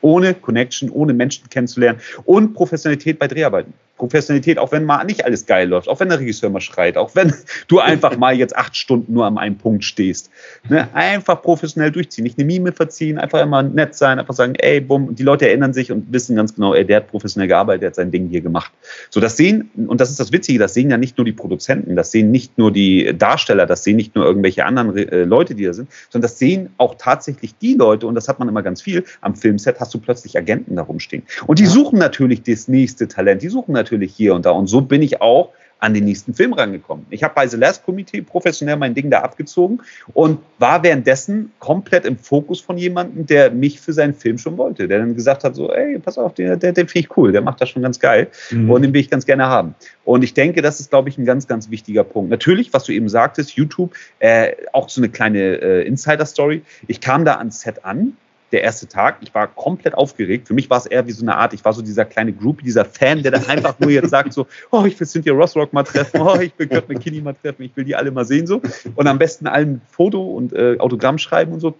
S2: Ohne Connection, ohne Menschen kennenzulernen und Professionalität bei Dreharbeiten. Professionalität, auch wenn mal nicht alles geil läuft, auch wenn der Regisseur mal schreit, auch wenn du einfach mal jetzt acht Stunden nur an einem Punkt stehst. Ne? Einfach professionell durchziehen, nicht eine Mime verziehen, einfach immer nett sein, einfach sagen, ey, bumm, die Leute erinnern sich und wissen ganz genau, ey, der hat professionell gearbeitet, der hat sein Ding hier gemacht. So, das sehen, und das ist das Witzige, das sehen ja nicht nur die Produzenten, das sehen nicht nur die Darsteller, das sehen nicht nur irgendwelche anderen äh, Leute, die da sind, sondern das sehen auch tatsächlich die Leute, und das hat man immer ganz viel am Filmset, hast du plötzlich Agenten da rumstehen. Und die suchen natürlich das nächste Talent, die suchen natürlich natürlich hier und da. Und so bin ich auch an den nächsten Film rangekommen. Ich habe bei The Last Committee professionell mein Ding da abgezogen und war währenddessen komplett im Fokus von jemandem, der mich für seinen Film schon wollte, der dann gesagt hat, so, ey, pass auf, der, der, der finde ich cool, der macht das schon ganz geil mhm. und den will ich ganz gerne haben. Und ich denke, das ist, glaube ich, ein ganz, ganz wichtiger Punkt. Natürlich, was du eben sagtest, YouTube, äh, auch so eine kleine äh, Insider-Story. Ich kam da ans Set an der erste Tag. Ich war komplett aufgeregt. Für mich war es eher wie so eine Art, ich war so dieser kleine Groupie, dieser Fan, der dann einfach nur jetzt sagt so, oh, ich will Cynthia Rossrock mal treffen, oh, ich will Kurt McKinney mal treffen, ich will die alle mal sehen so. Und am besten allen Foto und äh, Autogramm schreiben und so.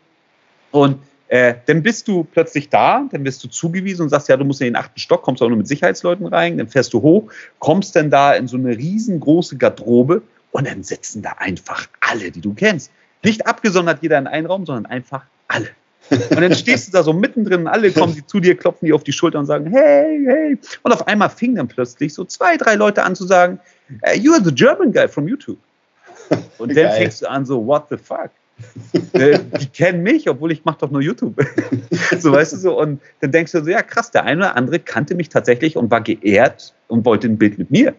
S2: Und äh, dann bist du plötzlich da, dann bist du zugewiesen und sagst, ja, du musst in den achten Stock, kommst auch nur mit Sicherheitsleuten rein, dann fährst du hoch, kommst dann da in so eine riesengroße Garderobe und dann sitzen da einfach alle, die du kennst. Nicht abgesondert jeder in einen Raum, sondern einfach alle. Und dann stehst du da so mittendrin, alle kommen die zu dir, klopfen dir auf die Schulter und sagen, hey, hey. Und auf einmal fing dann plötzlich so zwei, drei Leute an zu sagen, you are the German guy from YouTube. Und dann Geil. fängst du an so, what the fuck? Äh, die kennen mich, obwohl ich mache doch nur YouTube. so weißt du so. Und dann denkst du so, ja krass, der eine oder andere kannte mich tatsächlich und war geehrt und wollte ein Bild mit mir.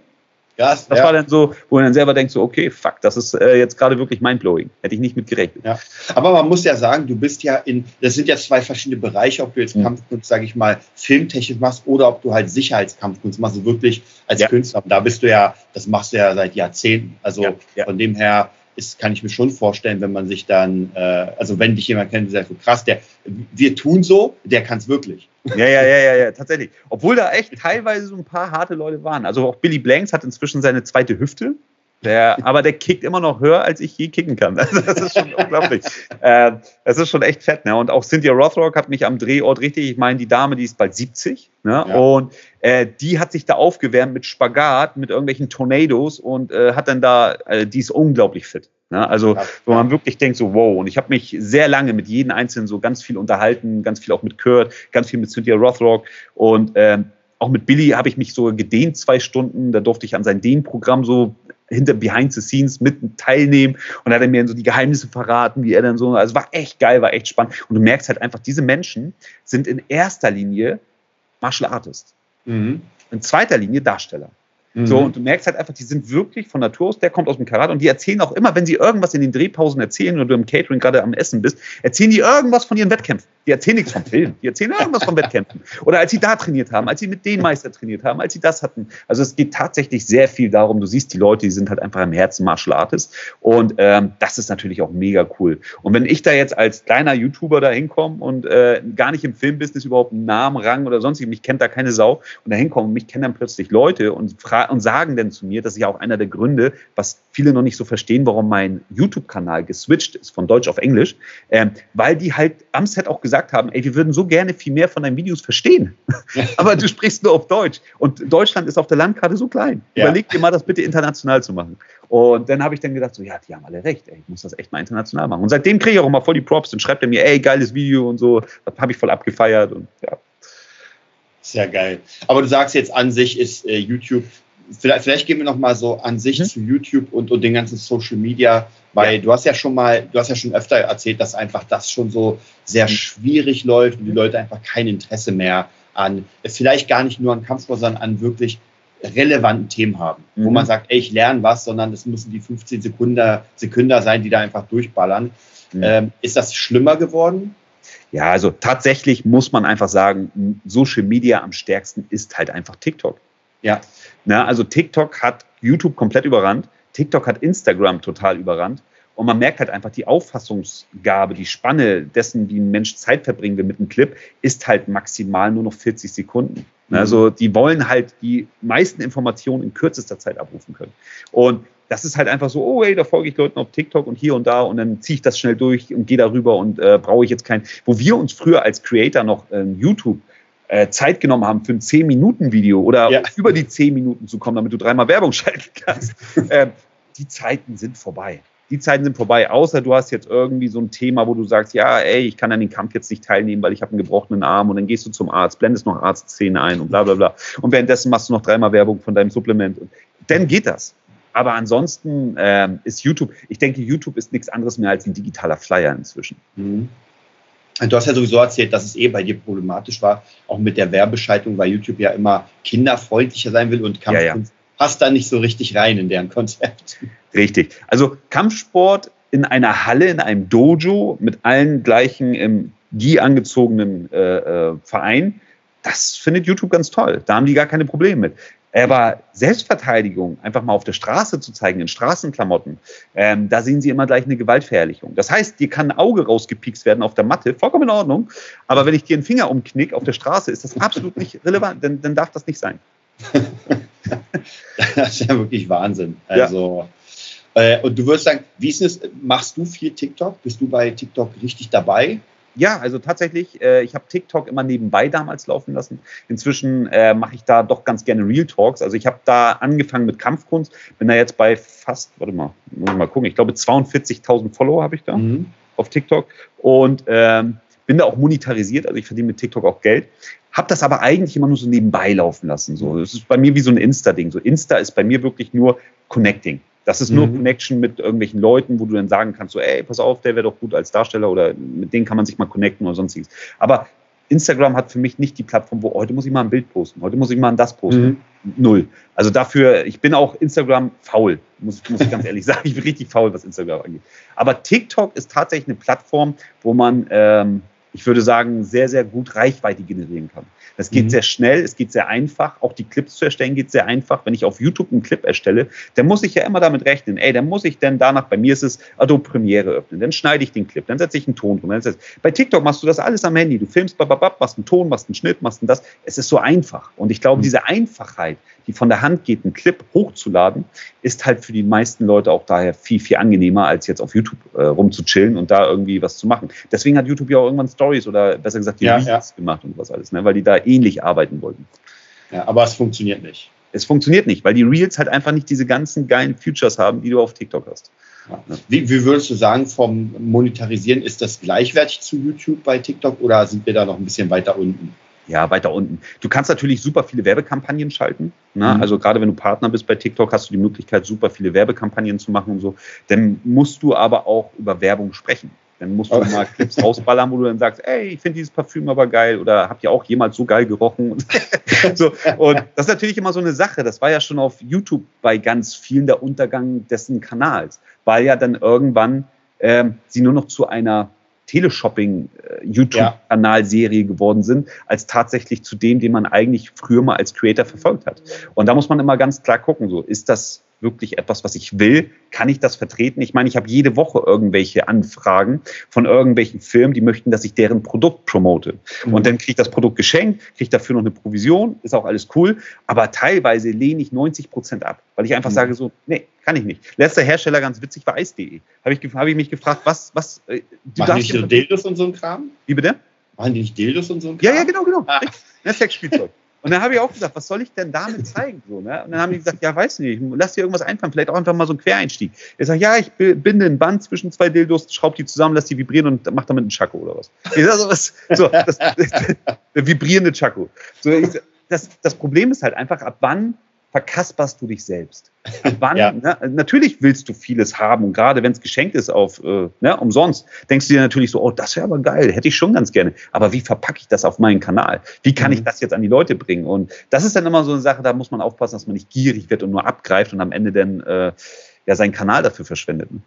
S2: Krass, das ja. war dann so, wo man dann selber denkt, so, okay, fuck, das ist äh, jetzt gerade wirklich mindblowing. Hätte ich nicht mit gerechnet.
S1: Ja. Aber man muss ja sagen, du bist ja in, das sind ja zwei verschiedene Bereiche, ob du jetzt mhm. Kampfkunst, sage ich mal, filmtechnisch machst oder ob du halt Sicherheitskampfkunst machst, so wirklich als ja. Künstler. Da bist du ja, das machst du ja seit Jahrzehnten. Also von dem her ist, kann ich mir schon vorstellen, wenn man sich dann, äh, also wenn dich jemand kennt, der sagt, so krass, der, wir tun so, der kann es wirklich.
S2: Ja, ja, ja, ja, ja, tatsächlich. Obwohl da echt teilweise so ein paar harte Leute waren. Also auch Billy Blanks hat inzwischen seine zweite Hüfte. Der, aber der kickt immer noch höher, als ich je kicken kann. Also das ist schon unglaublich. Äh, das ist schon echt fett. Ne? Und auch Cynthia Rothrock hat mich am Drehort richtig, ich meine, die Dame, die ist bald 70. Ne? Ja. Und äh, die hat sich da aufgewärmt mit Spagat, mit irgendwelchen Tornados und äh, hat dann da, äh, die ist unglaublich fit. Ne? Also, wo man wirklich denkt, so, wow. Und ich habe mich sehr lange mit jedem Einzelnen so ganz viel unterhalten, ganz viel auch mit Kurt, ganz viel mit Cynthia Rothrock und ähm, auch mit Billy habe ich mich so gedehnt zwei Stunden. Da durfte ich an sein Dehnprogramm so hinter Behind the Scenes mit teilnehmen und hat er mir so die Geheimnisse verraten, wie er dann so, also war echt geil, war echt spannend. Und du merkst halt einfach, diese Menschen sind in erster Linie Martial Artists. Mhm. In zweiter Linie Darsteller. Mhm. So, und du merkst halt einfach, die sind wirklich von Natur aus, der kommt aus dem Karate und die erzählen auch immer, wenn sie irgendwas in den Drehpausen erzählen oder du im Catering gerade am Essen bist, erzählen die irgendwas von ihren Wettkämpfen. Die erzählen nichts vom Film, die erzählen irgendwas von Wettkämpfen. Oder als sie da trainiert haben, als sie mit den Meister trainiert haben, als sie das hatten. Also es geht tatsächlich sehr viel darum, du siehst die Leute, die sind halt einfach im Herzen Martial Artists und ähm, das ist natürlich auch mega cool. Und wenn ich da jetzt als kleiner YouTuber da hinkomme und äh, gar nicht im Filmbusiness überhaupt einen Namen, Rang oder sonst, mich kennt da keine Sau und da hinkomme und mich kennen dann plötzlich Leute und, und sagen dann zu mir, das ist ja auch einer der Gründe, was viele noch nicht so verstehen, warum mein YouTube-Kanal geswitcht ist von Deutsch auf Englisch, ähm, weil die halt am Set auch gesagt haben, ey, wir würden so gerne viel mehr von deinen Videos verstehen, aber du sprichst nur auf Deutsch und Deutschland ist auf der Landkarte so klein. Ja. Überleg dir mal, das bitte international zu machen. Und dann habe ich dann gedacht, so, ja, die haben alle recht, ey, ich muss das echt mal international machen. Und seitdem kriege ich auch immer voll die Props und schreibt er mir, ey, geiles Video und so, das habe ich voll abgefeiert und ja.
S1: Sehr geil. Aber du sagst jetzt an sich ist äh, YouTube vielleicht, vielleicht gehen wir noch mal so an sich mhm. zu YouTube und, und den ganzen Social Media, weil ja. du hast ja schon mal, du hast ja schon öfter erzählt, dass einfach das schon so sehr mhm. schwierig läuft und die Leute einfach kein Interesse mehr an, vielleicht gar nicht nur an Kampfsport, sondern an wirklich relevanten Themen haben, mhm. wo man sagt, ey, ich lerne was, sondern es müssen die 15 Sekunden, Sekunden sein, die da einfach durchballern. Mhm. Ähm, ist das schlimmer geworden?
S2: Ja, also tatsächlich muss man einfach sagen, Social Media am stärksten ist halt einfach TikTok. Ja. Na, also TikTok hat YouTube komplett überrannt, TikTok hat Instagram total überrannt. Und man merkt halt einfach, die Auffassungsgabe, die Spanne dessen, wie ein Mensch Zeit verbringen will mit einem Clip, ist halt maximal nur noch 40 Sekunden. Mhm. Also die wollen halt die meisten Informationen in kürzester Zeit abrufen können. Und das ist halt einfach so, oh hey, da folge ich Leuten auf TikTok und hier und da und dann ziehe ich das schnell durch und gehe darüber und äh, brauche ich jetzt kein, wo wir uns früher als Creator noch äh, YouTube äh, Zeit genommen haben für ein 10-Minuten-Video oder ja. über die 10 Minuten zu kommen, damit du dreimal Werbung schalten kannst. äh, die Zeiten sind vorbei. Die Zeiten sind vorbei, außer du hast jetzt irgendwie so ein Thema, wo du sagst, ja, ey, ich kann an den Kampf jetzt nicht teilnehmen, weil ich habe einen gebrochenen Arm und dann gehst du zum Arzt, blendest noch Arztszene ein und bla bla bla. Und währenddessen machst du noch dreimal Werbung von deinem Supplement. Und dann geht das. Aber ansonsten ähm, ist YouTube, ich denke, YouTube ist nichts anderes mehr als ein digitaler Flyer inzwischen. Mhm.
S1: Du hast ja sowieso erzählt, dass es eh bei dir problematisch war, auch mit der Werbeschaltung, weil YouTube ja immer kinderfreundlicher sein will und Kampfkunst ja, ja. passt da nicht so richtig rein in deren Konzept.
S2: Richtig. Also Kampfsport in einer Halle, in einem Dojo mit allen gleichen im Gi angezogenen äh, äh, Verein, das findet YouTube ganz toll. Da haben die gar keine Probleme mit. Aber Selbstverteidigung, einfach mal auf der Straße zu zeigen, in Straßenklamotten, ähm, da sehen Sie immer gleich eine Gewaltverherrlichung. Das heißt, dir kann ein Auge rausgepikst werden auf der Matte, vollkommen in Ordnung. Aber wenn ich dir einen Finger umknick auf der Straße, ist das absolut nicht relevant, denn dann darf das nicht sein.
S1: das ist ja wirklich Wahnsinn. Also, ja. äh, und du würdest sagen, wie ist es, machst du viel TikTok? Bist du bei TikTok richtig dabei?
S2: Ja, also tatsächlich, äh, ich habe TikTok immer nebenbei damals laufen lassen. Inzwischen äh, mache ich da doch ganz gerne Real Talks. Also ich habe da angefangen mit Kampfkunst, bin da jetzt bei fast, warte mal, muss mal gucken, ich glaube 42.000 Follower habe ich da mhm. auf TikTok und ähm, bin da auch monetarisiert, also ich verdiene mit TikTok auch Geld. Habe das aber eigentlich immer nur so nebenbei laufen lassen. So, das ist bei mir wie so ein Insta-Ding. So Insta ist bei mir wirklich nur Connecting. Das ist nur mhm. Connection mit irgendwelchen Leuten, wo du dann sagen kannst, so, ey, pass auf, der wäre doch gut als Darsteller oder mit denen kann man sich mal connecten oder sonstiges. Aber Instagram hat für mich nicht die Plattform, wo heute muss ich mal ein Bild posten, heute muss ich mal ein das posten. Mhm. Null. Also dafür, ich bin auch Instagram faul, muss, muss ich ganz ehrlich sagen. Ich bin richtig faul, was Instagram angeht. Aber TikTok ist tatsächlich eine Plattform, wo man, ähm, ich würde sagen, sehr, sehr gut Reichweite generieren kann. Das geht mhm. sehr schnell, es geht sehr einfach. Auch die Clips zu erstellen geht sehr einfach. Wenn ich auf YouTube einen Clip erstelle, dann muss ich ja immer damit rechnen, ey, dann muss ich dann danach, bei mir ist es Adobe Premiere öffnen, dann schneide ich den Clip, dann setze ich einen Ton drum. Bei TikTok machst du das alles am Handy. Du filmst, bababab, machst einen Ton, machst einen Schnitt, machst einen das. Es ist so einfach. Und ich glaube, mhm. diese Einfachheit, die von der Hand geht, einen Clip hochzuladen, ist halt für die meisten Leute auch daher viel, viel angenehmer, als jetzt auf YouTube äh, rumzuchillen und da irgendwie was zu machen. Deswegen hat YouTube ja auch irgendwann Stories oder besser gesagt die ja, Reels ja. gemacht und was alles, ne? weil die da ähnlich arbeiten wollten.
S1: Ja, aber es funktioniert nicht.
S2: Es funktioniert nicht, weil die Reels halt einfach nicht diese ganzen geilen Features haben, die du auf TikTok hast.
S1: Ja. Wie, wie, würdest du sagen, vom Monetarisieren ist das gleichwertig zu YouTube bei TikTok oder sind wir da noch ein bisschen weiter unten?
S2: Ja, weiter unten. Du kannst natürlich super viele Werbekampagnen schalten. Ne? Mhm. Also gerade wenn du Partner bist bei TikTok, hast du die Möglichkeit, super viele Werbekampagnen zu machen und so. Dann musst du aber auch über Werbung sprechen. Dann musst du oh. mal Clips rausballern, wo du dann sagst, ey, ich finde dieses Parfüm aber geil oder habt ihr auch jemals so geil gerochen? so, und das ist natürlich immer so eine Sache. Das war ja schon auf YouTube bei ganz vielen der Untergang dessen Kanals, weil ja dann irgendwann ähm, sie nur noch zu einer Teleshopping-YouTube-Kanalserie äh, geworden sind, als tatsächlich zu dem, den man eigentlich früher mal als Creator verfolgt hat. Und da muss man immer ganz klar gucken, so ist das wirklich etwas, was ich will? Kann ich das vertreten? Ich meine, ich habe jede Woche irgendwelche Anfragen von irgendwelchen Firmen, die möchten, dass ich deren Produkt promote. Mhm. Und dann kriege ich das Produkt geschenkt, kriege dafür noch eine Provision, ist auch alles cool. Aber teilweise lehne ich 90 Prozent ab, weil ich einfach mhm. sage so, nee, kann ich nicht. Letzter Hersteller, ganz witzig, war Eis.de. Habe ich, hab ich mich gefragt, was, was,
S1: äh, du Machen nicht so Dildos und so ein Kram?
S2: Wie bitte?
S1: Machen die nicht Dildos und so ein
S2: Kram? Ja, ja, genau, genau. Ah. Das Sexspielzeug. Und dann habe ich auch gesagt, was soll ich denn damit zeigen? So, ne? Und dann haben die gesagt, ja, weiß nicht, lass dir irgendwas einfallen, vielleicht auch einfach mal so ein Quereinstieg. Ich sage, ja, ich binde ein Band zwischen zwei Dildos, schraube die zusammen, lass die vibrieren und mach damit einen Chaco oder was. Ich sag so, was so, das, das, der vibrierende Chaco. So, ich, das, das Problem ist halt einfach, ab wann verkasperst du dich selbst. Wann, ja. ne, natürlich willst du vieles haben und gerade wenn es geschenkt ist auf äh, ne, umsonst, denkst du dir natürlich so, oh, das wäre aber geil, hätte ich schon ganz gerne. Aber wie verpacke ich das auf meinen Kanal? Wie kann mhm. ich das jetzt an die Leute bringen? Und das ist dann immer so eine Sache, da muss man aufpassen, dass man nicht gierig wird und nur abgreift und am Ende dann äh, ja seinen Kanal dafür verschwendet. Ne?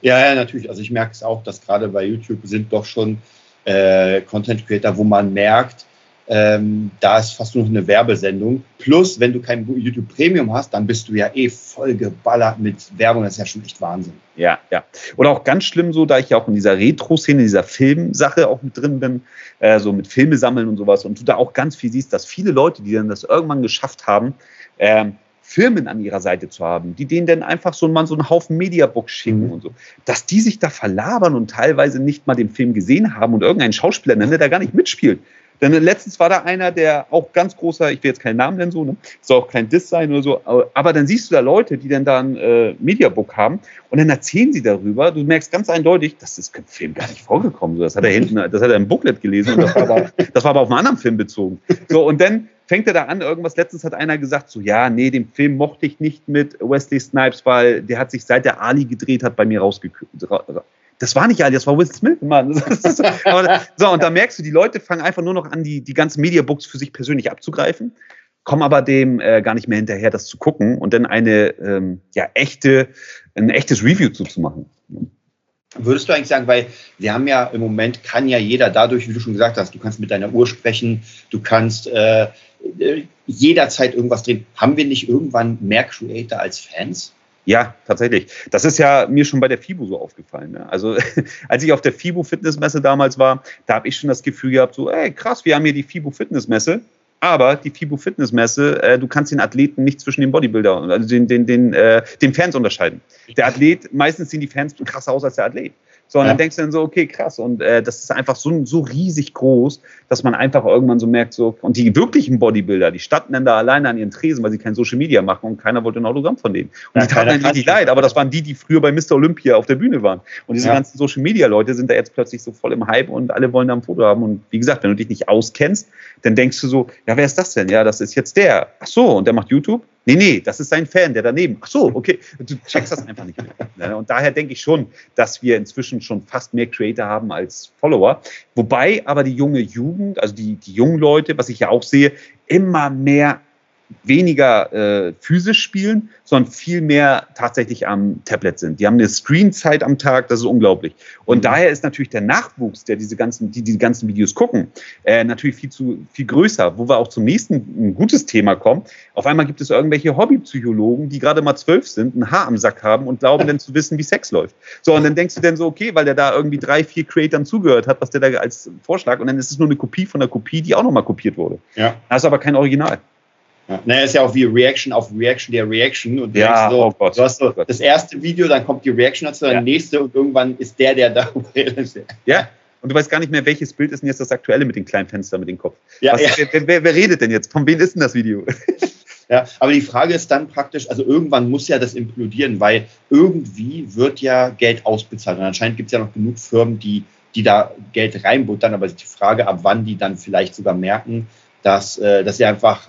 S1: Ja, ja, natürlich. Also ich merke es auch, dass gerade bei YouTube sind doch schon äh, Content Creator, wo man merkt, ähm, da ist fast nur noch eine Werbesendung. Plus, wenn du kein YouTube Premium hast, dann bist du ja eh voll geballert mit Werbung. Das ist ja schon echt Wahnsinn.
S2: Ja, ja. Oder auch ganz schlimm so, da ich ja auch in dieser Retro-Szene, in dieser Filmsache auch mit drin bin, äh, so mit Filme sammeln und sowas. Und du da auch ganz viel siehst, dass viele Leute, die dann das irgendwann geschafft haben, ähm, Firmen an ihrer Seite zu haben, die denen dann einfach so mal so einen Haufen Mediabooks schicken mhm. und so, dass die sich da verlabern und teilweise nicht mal den Film gesehen haben und irgendeinen Schauspieler nennen, der da gar nicht mitspielt. Denn letztens war da einer, der auch ganz großer, ich will jetzt keinen Namen nennen, so, ne? soll auch kein Diss sein oder so, aber dann siehst du da Leute, die dann da ein äh, Mediabook haben und dann erzählen sie darüber. Du merkst ganz eindeutig, das ist im Film gar nicht vorgekommen. So, das hat er hinten, das hat er im Booklet gelesen und das war aber, das war aber auf einen anderen Film bezogen. So, und dann fängt er da an, irgendwas, letztens hat einer gesagt, so, ja, nee, den Film mochte ich nicht mit Wesley Snipes, weil der hat sich seit der Ali gedreht hat bei mir rausgekühlt das war nicht Ali, das war Will Smith, Mann. so, aber, so, und da merkst du, die Leute fangen einfach nur noch an, die, die ganzen Mediabooks für sich persönlich abzugreifen, kommen aber dem äh, gar nicht mehr hinterher, das zu gucken und dann eine ähm, ja, echte, ein echtes Review zuzumachen.
S1: Würdest du eigentlich sagen, weil wir haben ja im Moment, kann ja jeder dadurch, wie du schon gesagt hast, du kannst mit deiner Uhr sprechen, du kannst äh, äh jederzeit irgendwas drehen. Haben wir nicht irgendwann mehr Creator als Fans?
S2: Ja, tatsächlich. Das ist ja mir schon bei der FIBO so aufgefallen. Ne? Also als ich auf der FIBO Fitnessmesse damals war, da habe ich schon das Gefühl gehabt, so, ey, krass, wir haben hier die FIBO Fitnessmesse. Aber die FIBO Fitnessmesse, äh, du kannst den Athleten nicht zwischen den Bodybuilder, also den, den, den, äh, den Fans unterscheiden. Der Athlet, meistens sehen die Fans krasser aus als der Athlet. So, und ja. dann denkst du dann so, okay, krass. Und äh, das ist einfach so, so riesig groß, dass man einfach irgendwann so merkt, so, und die wirklichen Bodybuilder, die standen dann da alleine an ihren Tresen, weil sie kein Social Media machen und keiner wollte ein Autogramm von denen. Und ja, die taten eigentlich nicht leid, aber das waren die, die früher bei Mr. Olympia auf der Bühne waren. Und diese ja. ganzen Social Media Leute sind da jetzt plötzlich so voll im Hype und alle wollen da ein Foto haben. Und wie gesagt, wenn du dich nicht auskennst, dann denkst du so, ja, wer ist das denn? Ja, das ist jetzt der. Ach so, und der macht YouTube? Nee, nee, das ist sein Fan, der daneben. Ach so, okay. Du checkst das einfach nicht mehr. Und daher denke ich schon, dass wir inzwischen schon fast mehr Creator haben als Follower. Wobei aber die junge Jugend, also die, die jungen Leute, was ich ja auch sehe, immer mehr weniger äh, physisch spielen, sondern viel mehr tatsächlich am Tablet sind. Die haben eine Screenzeit am Tag, das ist unglaublich. Und mhm. daher ist natürlich der Nachwuchs, der diese ganzen, die diese ganzen Videos gucken, äh, natürlich viel zu viel größer. Wo wir auch zum nächsten ein gutes Thema kommen. Auf einmal gibt es irgendwelche Hobbypsychologen, die gerade mal zwölf sind, ein Haar am Sack haben und glauben dann zu wissen, wie Sex läuft. So und dann denkst du dann so, okay, weil der da irgendwie drei, vier Creatoren zugehört hat, was der da als Vorschlag und dann ist es nur eine Kopie von der Kopie, die auch nochmal kopiert wurde. Ja. Das ist aber kein Original.
S1: Ja. Naja, ist ja auch wie Reaction auf Reaction der Reaction. Und du, ja, so, oh Gott, du hast so oh das erste Video, dann kommt die Reaction dazu, dann ja. nächste und irgendwann ist der, der da.
S2: Ja, und du weißt gar nicht mehr, welches Bild ist denn jetzt das aktuelle mit den kleinen Fenstern, mit dem Kopf. Ja, Was, ja. Wer, wer, wer, redet denn jetzt? Von wem ist denn das Video?
S1: Ja, aber die Frage ist dann praktisch, also irgendwann muss ja das implodieren, weil irgendwie wird ja Geld ausbezahlt. Und anscheinend gibt es ja noch genug Firmen, die, die da Geld reinbuttern, aber die Frage, ab wann die dann vielleicht sogar merken, dass, äh, dass sie einfach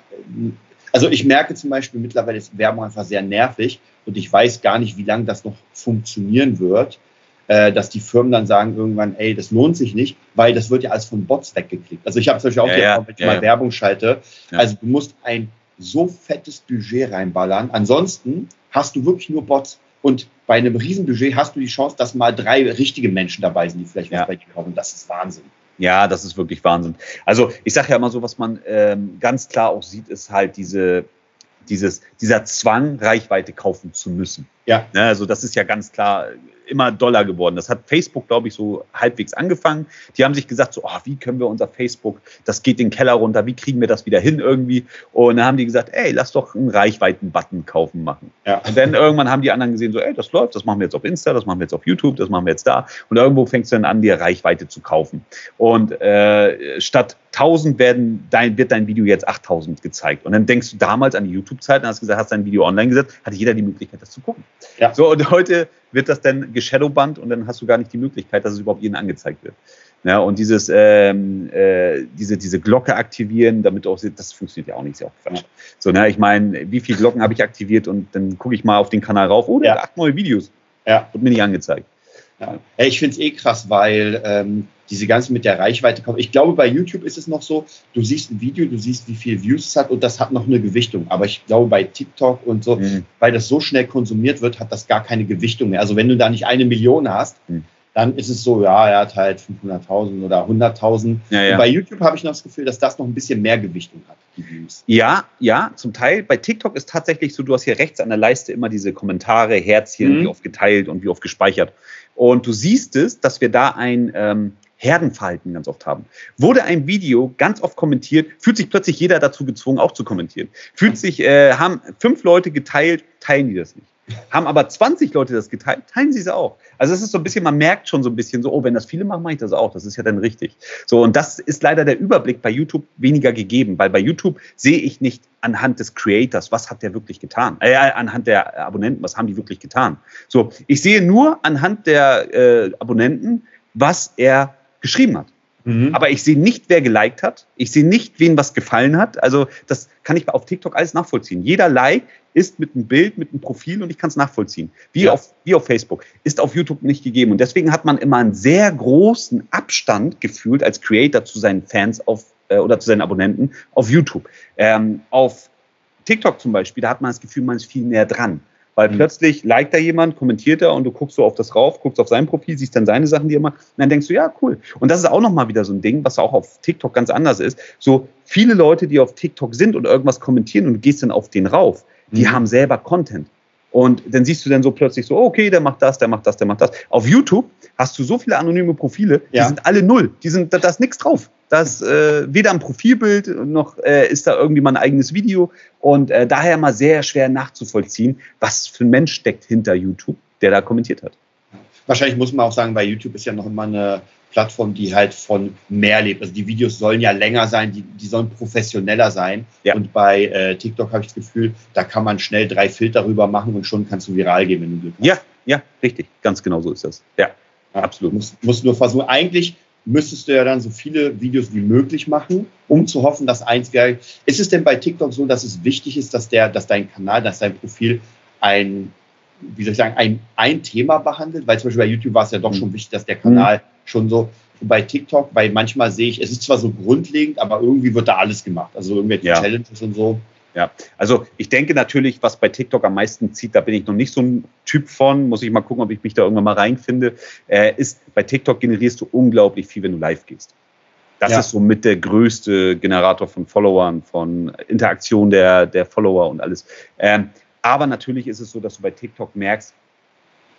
S1: also ich merke zum Beispiel mittlerweile ist Werbung einfach sehr nervig und ich weiß gar nicht, wie lange das noch funktionieren wird, äh, dass die Firmen dann sagen irgendwann, ey, das lohnt sich nicht, weil das wird ja alles von Bots weggeklickt. Also ich habe zum Beispiel auch ja, die Erfahrung, wenn ich ja, mal ja. Werbung schalte. Also du musst ein so fettes Budget reinballern. Ansonsten hast du wirklich nur Bots. Und bei einem Riesenbudget hast du die Chance, dass mal drei richtige Menschen dabei sind, die vielleicht was bei dir kaufen. Das ist Wahnsinn.
S2: Ja, das ist wirklich Wahnsinn. Also ich sage ja immer so, was man ähm, ganz klar auch sieht, ist halt diese, dieses, dieser Zwang, Reichweite kaufen zu müssen. Ja. ja. Also das ist ja ganz klar immer doller geworden. Das hat Facebook, glaube ich, so halbwegs angefangen. Die haben sich gesagt, so, oh, wie können wir unser Facebook, das geht den Keller runter, wie kriegen wir das wieder hin irgendwie? Und dann haben die gesagt, ey, lass doch einen Reichweiten-Button kaufen machen. Ja. Und dann irgendwann haben die anderen gesehen, so, ey, das läuft, das machen wir jetzt auf Insta, das machen wir jetzt auf YouTube, das machen wir jetzt da. Und irgendwo fängst du dann an, dir Reichweite zu kaufen. Und äh, statt 1000 werden dein, wird dein Video jetzt 8000 gezeigt. Und dann denkst du damals an die YouTube-Zeit und hast gesagt, hast dein Video online gesetzt, hatte jeder die Möglichkeit, das zu gucken. Ja. So, und heute wird das dann geshadowbannt und dann hast du gar nicht die Möglichkeit, dass es überhaupt jedem angezeigt wird. Ja, und dieses, ähm, äh, diese, diese Glocke aktivieren, damit auch, das funktioniert ja auch nicht, ist ja auch Quatsch. So, ne, ich meine, wie viele Glocken habe ich aktiviert und dann gucke ich mal auf den Kanal rauf, oh, der ja. hat acht neue Videos. Ja. Wird mir nicht angezeigt.
S1: Ja. Ich finde es eh krass, weil ähm, diese ganze mit der Reichweite kommt. Ich glaube, bei YouTube ist es noch so, du siehst ein Video, du siehst, wie viel Views es hat und das hat noch eine Gewichtung. Aber ich glaube, bei TikTok und so, mhm. weil das so schnell konsumiert wird, hat das gar keine Gewichtung mehr. Also wenn du da nicht eine Million hast, mhm dann ist es so, ja, er hat halt 500.000 oder 100.000. Ja, ja. Bei YouTube habe ich noch das Gefühl, dass das noch ein bisschen mehr Gewichtung hat,
S2: die Views. Ja, ja, zum Teil. Bei TikTok ist tatsächlich so, du hast hier rechts an der Leiste immer diese Kommentare, Herzchen, mhm. wie oft geteilt und wie oft gespeichert. Und du siehst es, dass wir da ein ähm, Herdenverhalten ganz oft haben. Wurde ein Video ganz oft kommentiert, fühlt sich plötzlich jeder dazu gezwungen, auch zu kommentieren. Fühlt sich, äh, haben fünf Leute geteilt, teilen die das nicht. Haben aber 20 Leute das geteilt, teilen sie es auch. Also es ist so ein bisschen, man merkt schon so ein bisschen so, oh, wenn das viele machen, mache ich das auch. Das ist ja dann richtig. So, und das ist leider der Überblick bei YouTube weniger gegeben, weil bei YouTube sehe ich nicht anhand des Creators, was hat der wirklich getan? Äh, anhand der Abonnenten, was haben die wirklich getan? So, ich sehe nur anhand der äh, Abonnenten, was er geschrieben hat. Mhm. Aber ich sehe nicht, wer geliked hat. Ich sehe nicht, wen was gefallen hat. Also das kann ich auf TikTok alles nachvollziehen. Jeder Like ist mit einem Bild, mit einem Profil und ich kann es nachvollziehen. Wie, ja. auf, wie auf Facebook. Ist auf YouTube nicht gegeben. Und deswegen hat man immer einen sehr großen Abstand gefühlt als Creator zu seinen Fans auf, äh, oder zu seinen Abonnenten auf YouTube. Ähm, auf TikTok zum Beispiel, da hat man das Gefühl, man ist viel näher dran. Weil mhm. plötzlich liked da jemand, kommentiert er und du guckst so auf das rauf, guckst auf sein Profil, siehst dann seine Sachen, die er macht. Und dann denkst du, ja, cool. Und das ist auch nochmal wieder so ein Ding, was auch auf TikTok ganz anders ist. So viele Leute, die auf TikTok sind und irgendwas kommentieren und du gehst dann auf den rauf, die mhm. haben selber Content. Und dann siehst du dann so plötzlich so, okay, der macht das, der macht das, der macht das. Auf YouTube hast du so viele anonyme Profile, die ja. sind alle null. Die sind, da, da ist nichts drauf. Da ist äh, weder ein Profilbild noch äh, ist da irgendwie mal ein eigenes Video. Und äh, daher mal sehr schwer nachzuvollziehen, was für ein Mensch steckt hinter YouTube, der da kommentiert hat.
S1: Wahrscheinlich muss man auch sagen, bei YouTube ist ja noch immer eine Plattform, die halt von mehr lebt. Also die Videos sollen ja länger sein, die, die sollen professioneller sein. Ja. Und bei äh, TikTok habe ich das Gefühl, da kann man schnell drei Filter rüber machen und schon kannst du viral gehen, wenn du
S2: Glück hast. Ja, ja, richtig. Ganz genau so ist das. Ja,
S1: ja absolut. Muss, musst nur versuchen. Eigentlich müsstest du ja dann so viele Videos wie möglich machen, um zu hoffen, dass eins geil. Ist es denn bei TikTok so, dass es wichtig ist, dass der, dass dein Kanal, dass dein Profil ein wie soll ich sagen, ein, ein Thema behandelt, weil zum Beispiel bei YouTube war es ja doch schon mhm. wichtig, dass der Kanal mhm. schon so bei TikTok, weil manchmal sehe ich, es ist zwar so grundlegend, aber irgendwie wird da alles gemacht. Also irgendwelche ja. Challenges und so.
S2: Ja, also ich denke natürlich, was bei TikTok am meisten zieht, da bin ich noch nicht so ein Typ von, muss ich mal gucken, ob ich mich da irgendwann mal reinfinde, äh, ist, bei TikTok generierst du unglaublich viel, wenn du live gehst. Das ja. ist so mit der größte Generator von Followern, von Interaktion der, der Follower und alles. Ähm, aber natürlich ist es so, dass du bei TikTok merkst,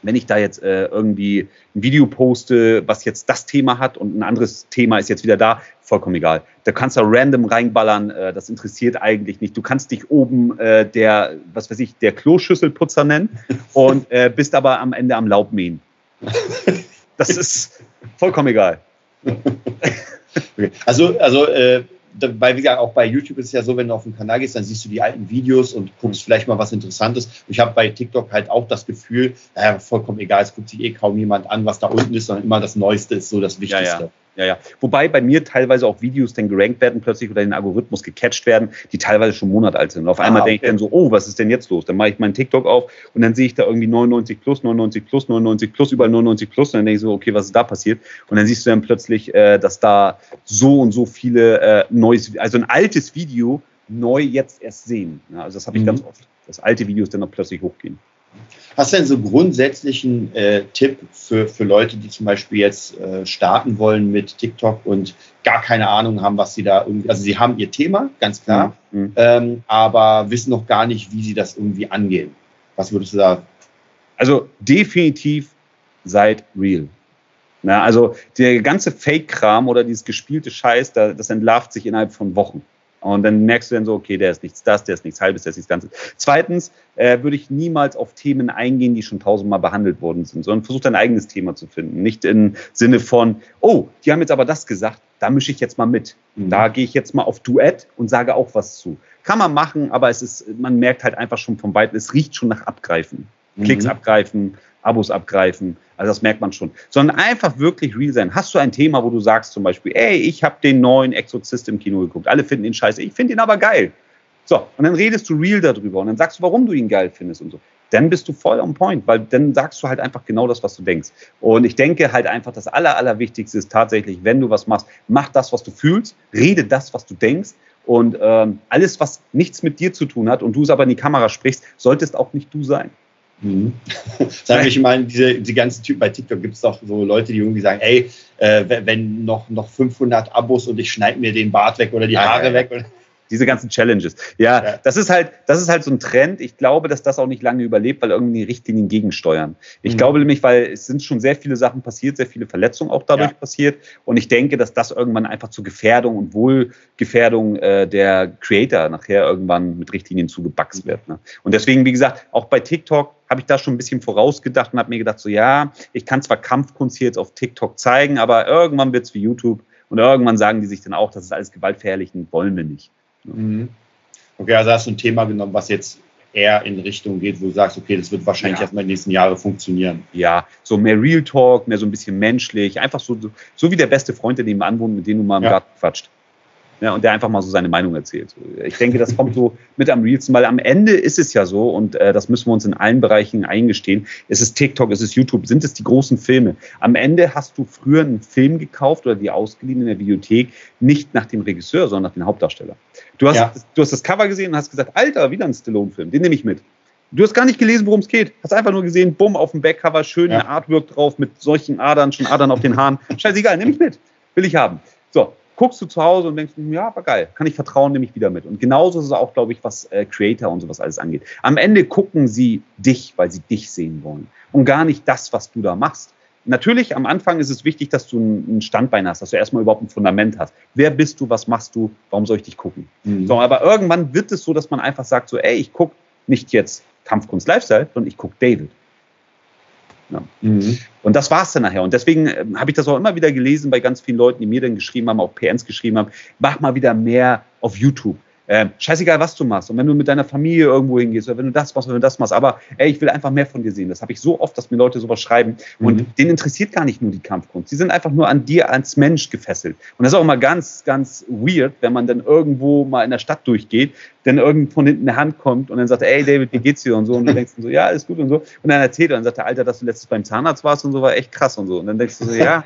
S2: wenn ich da jetzt äh, irgendwie ein Video poste, was jetzt das Thema hat und ein anderes Thema ist jetzt wieder da, vollkommen egal. Da kannst du random reinballern, äh, das interessiert eigentlich nicht. Du kannst dich oben äh, der, was weiß ich, der Kloschüsselputzer nennen und äh, bist aber am Ende am Laub mähen. Das ist vollkommen egal.
S1: Okay. Also, also äh, weil, wie gesagt, auch bei YouTube ist es ja so, wenn du auf den Kanal gehst, dann siehst du die alten Videos und guckst vielleicht mal was Interessantes. Und ich habe bei TikTok halt auch das Gefühl, naja, vollkommen egal, es guckt sich eh kaum jemand an, was da unten ist, sondern immer das Neueste ist so das Wichtigste.
S2: Ja, ja. Ja, ja. Wobei bei mir teilweise auch Videos dann gerankt werden plötzlich oder den Algorithmus gecatcht werden, die teilweise schon Monat alt sind. Und auf einmal ah, okay. denke ich dann so, oh, was ist denn jetzt los? Dann mache ich meinen TikTok auf und dann sehe ich da irgendwie 99 plus, 99 plus, 99 plus, überall 99 plus. Und dann denke ich so, okay, was ist da passiert? Und dann siehst du dann plötzlich, äh, dass da so und so viele äh, neues, also ein altes Video neu jetzt erst sehen. Ja, also das habe ich mhm. ganz oft, dass alte Videos dann noch plötzlich hochgehen.
S1: Hast du denn so grundsätzlichen äh, Tipp für, für Leute, die zum Beispiel jetzt äh, starten wollen mit TikTok und gar keine Ahnung haben, was sie da irgendwie, also sie haben ihr Thema, ganz klar, mhm. mhm. ähm, aber wissen noch gar nicht, wie sie das irgendwie angehen. Was würdest du sagen?
S2: Also definitiv seid real. Na, also der ganze Fake-Kram oder dieses gespielte Scheiß, das entlarvt sich innerhalb von Wochen. Und dann merkst du dann so, okay, der ist nichts das, der ist nichts halbes, der ist nichts Ganzes. Zweitens äh, würde ich niemals auf Themen eingehen, die schon tausendmal behandelt worden sind, sondern versuch dein eigenes Thema zu finden. Nicht im Sinne von, oh, die haben jetzt aber das gesagt, da mische ich jetzt mal mit. Mhm. Da gehe ich jetzt mal auf Duett und sage auch was zu. Kann man machen, aber es ist, man merkt halt einfach schon vom Weiten, es riecht schon nach Abgreifen. Mhm. Klicks abgreifen, Abos abgreifen. Also das merkt man schon. Sondern einfach wirklich real sein. Hast du ein Thema, wo du sagst zum Beispiel, ey, ich habe den neuen Exorzist im Kino geguckt. Alle finden ihn scheiße. Ich finde ihn aber geil. So, und dann redest du real darüber und dann sagst du, warum du ihn geil findest und so. Dann bist du voll on point, weil dann sagst du halt einfach genau das, was du denkst. Und ich denke halt einfach, das Aller, Allerwichtigste ist tatsächlich, wenn du was machst, mach das, was du fühlst, rede das, was du denkst und ähm, alles, was nichts mit dir zu tun hat und du es aber in die Kamera sprichst, solltest auch nicht du sein.
S1: Mhm. Sag ich mal, diese, die ganzen Typen bei TikTok gibt es doch so Leute, die irgendwie sagen, ey, äh, wenn noch, noch 500 Abos und ich schneide mir den Bart weg oder die Haare ja, ja, ja. weg.
S2: Diese ganzen Challenges. Ja, ja, das ist halt, das ist halt so ein Trend. Ich glaube, dass das auch nicht lange überlebt, weil irgendwie die Richtlinien gegensteuern. Ich mhm. glaube nämlich, weil es sind schon sehr viele Sachen passiert, sehr viele Verletzungen auch dadurch ja. passiert. Und ich denke, dass das irgendwann einfach zur Gefährdung und Wohlgefährdung äh, der Creator nachher irgendwann mit Richtlinien zugebaxt wird. Ne? Und deswegen, wie gesagt, auch bei TikTok habe ich da schon ein bisschen vorausgedacht und habe mir gedacht, so ja, ich kann zwar Kampfkunst hier jetzt auf TikTok zeigen, aber irgendwann wird es wie YouTube und irgendwann sagen die sich dann auch, das ist alles gewaltverherrlichen, wollen wir nicht.
S1: Mhm. Okay, also hast du ein Thema genommen, was jetzt eher in Richtung geht, wo du sagst, okay, das wird wahrscheinlich ja. erstmal in den nächsten Jahren funktionieren.
S2: Ja, so mehr Real Talk, mehr so ein bisschen menschlich, einfach so, so wie der beste Freund, der nebenan wohnt, mit dem du mal im ja. Garten quatscht ja, und der einfach mal so seine Meinung erzählt. Ich denke, das kommt so mit am realsten, weil am Ende ist es ja so, und äh, das müssen wir uns in allen Bereichen eingestehen, es ist TikTok, es ist YouTube, sind es die großen Filme. Am Ende hast du früher einen Film gekauft oder die ausgeliehen in der Videothek, nicht nach dem Regisseur, sondern nach dem Hauptdarsteller. Du hast, ja. du hast das Cover gesehen und hast gesagt, Alter, wieder ein Stallone-Film, den nehme ich mit. Du hast gar nicht gelesen, worum es geht. Hast einfach nur gesehen, bumm, auf dem Backcover, schön ja. Artwork drauf mit solchen Adern, schon Adern auf den Haaren. Scheißegal, nehme ich mit. Will ich haben. So, guckst du zu Hause und denkst, ja, war geil, kann ich vertrauen, nehme ich wieder mit. Und genauso ist es auch, glaube ich, was äh, Creator und sowas alles angeht. Am Ende gucken sie dich, weil sie dich sehen wollen und gar nicht das, was du da machst. Natürlich, am Anfang ist es wichtig, dass du ein Standbein hast, dass du erstmal überhaupt ein Fundament hast. Wer bist du, was machst du, warum soll ich dich gucken? Mhm. So, aber irgendwann wird es so, dass man einfach sagt, so, ey, ich gucke nicht jetzt Kampfkunst Lifestyle, sondern ich gucke David. Ja. Mhm. Und das war es dann nachher. Und deswegen äh, habe ich das auch immer wieder gelesen bei ganz vielen Leuten, die mir dann geschrieben haben, auch PNs geschrieben haben, mach mal wieder mehr auf YouTube. Äh, scheißegal, was du machst. Und wenn du mit deiner Familie irgendwo hingehst oder wenn du das machst, wenn du das machst. Aber ey, ich will einfach mehr von dir sehen. Das habe ich so oft, dass mir Leute sowas schreiben. Und mhm. denen interessiert gar nicht nur die Kampfkunst. Die sind einfach nur an dir als Mensch gefesselt. Und das ist auch immer ganz, ganz weird, wenn man dann irgendwo mal in der Stadt durchgeht, dann irgend von hinten eine Hand kommt und dann sagt, ey David, wie geht's dir und so. Und du denkst so, ja, ist gut und so. Und dann erzählt er und sagt der Alter, dass du letztes beim Zahnarzt warst und so, war echt krass und so. Und dann denkst du so, ja,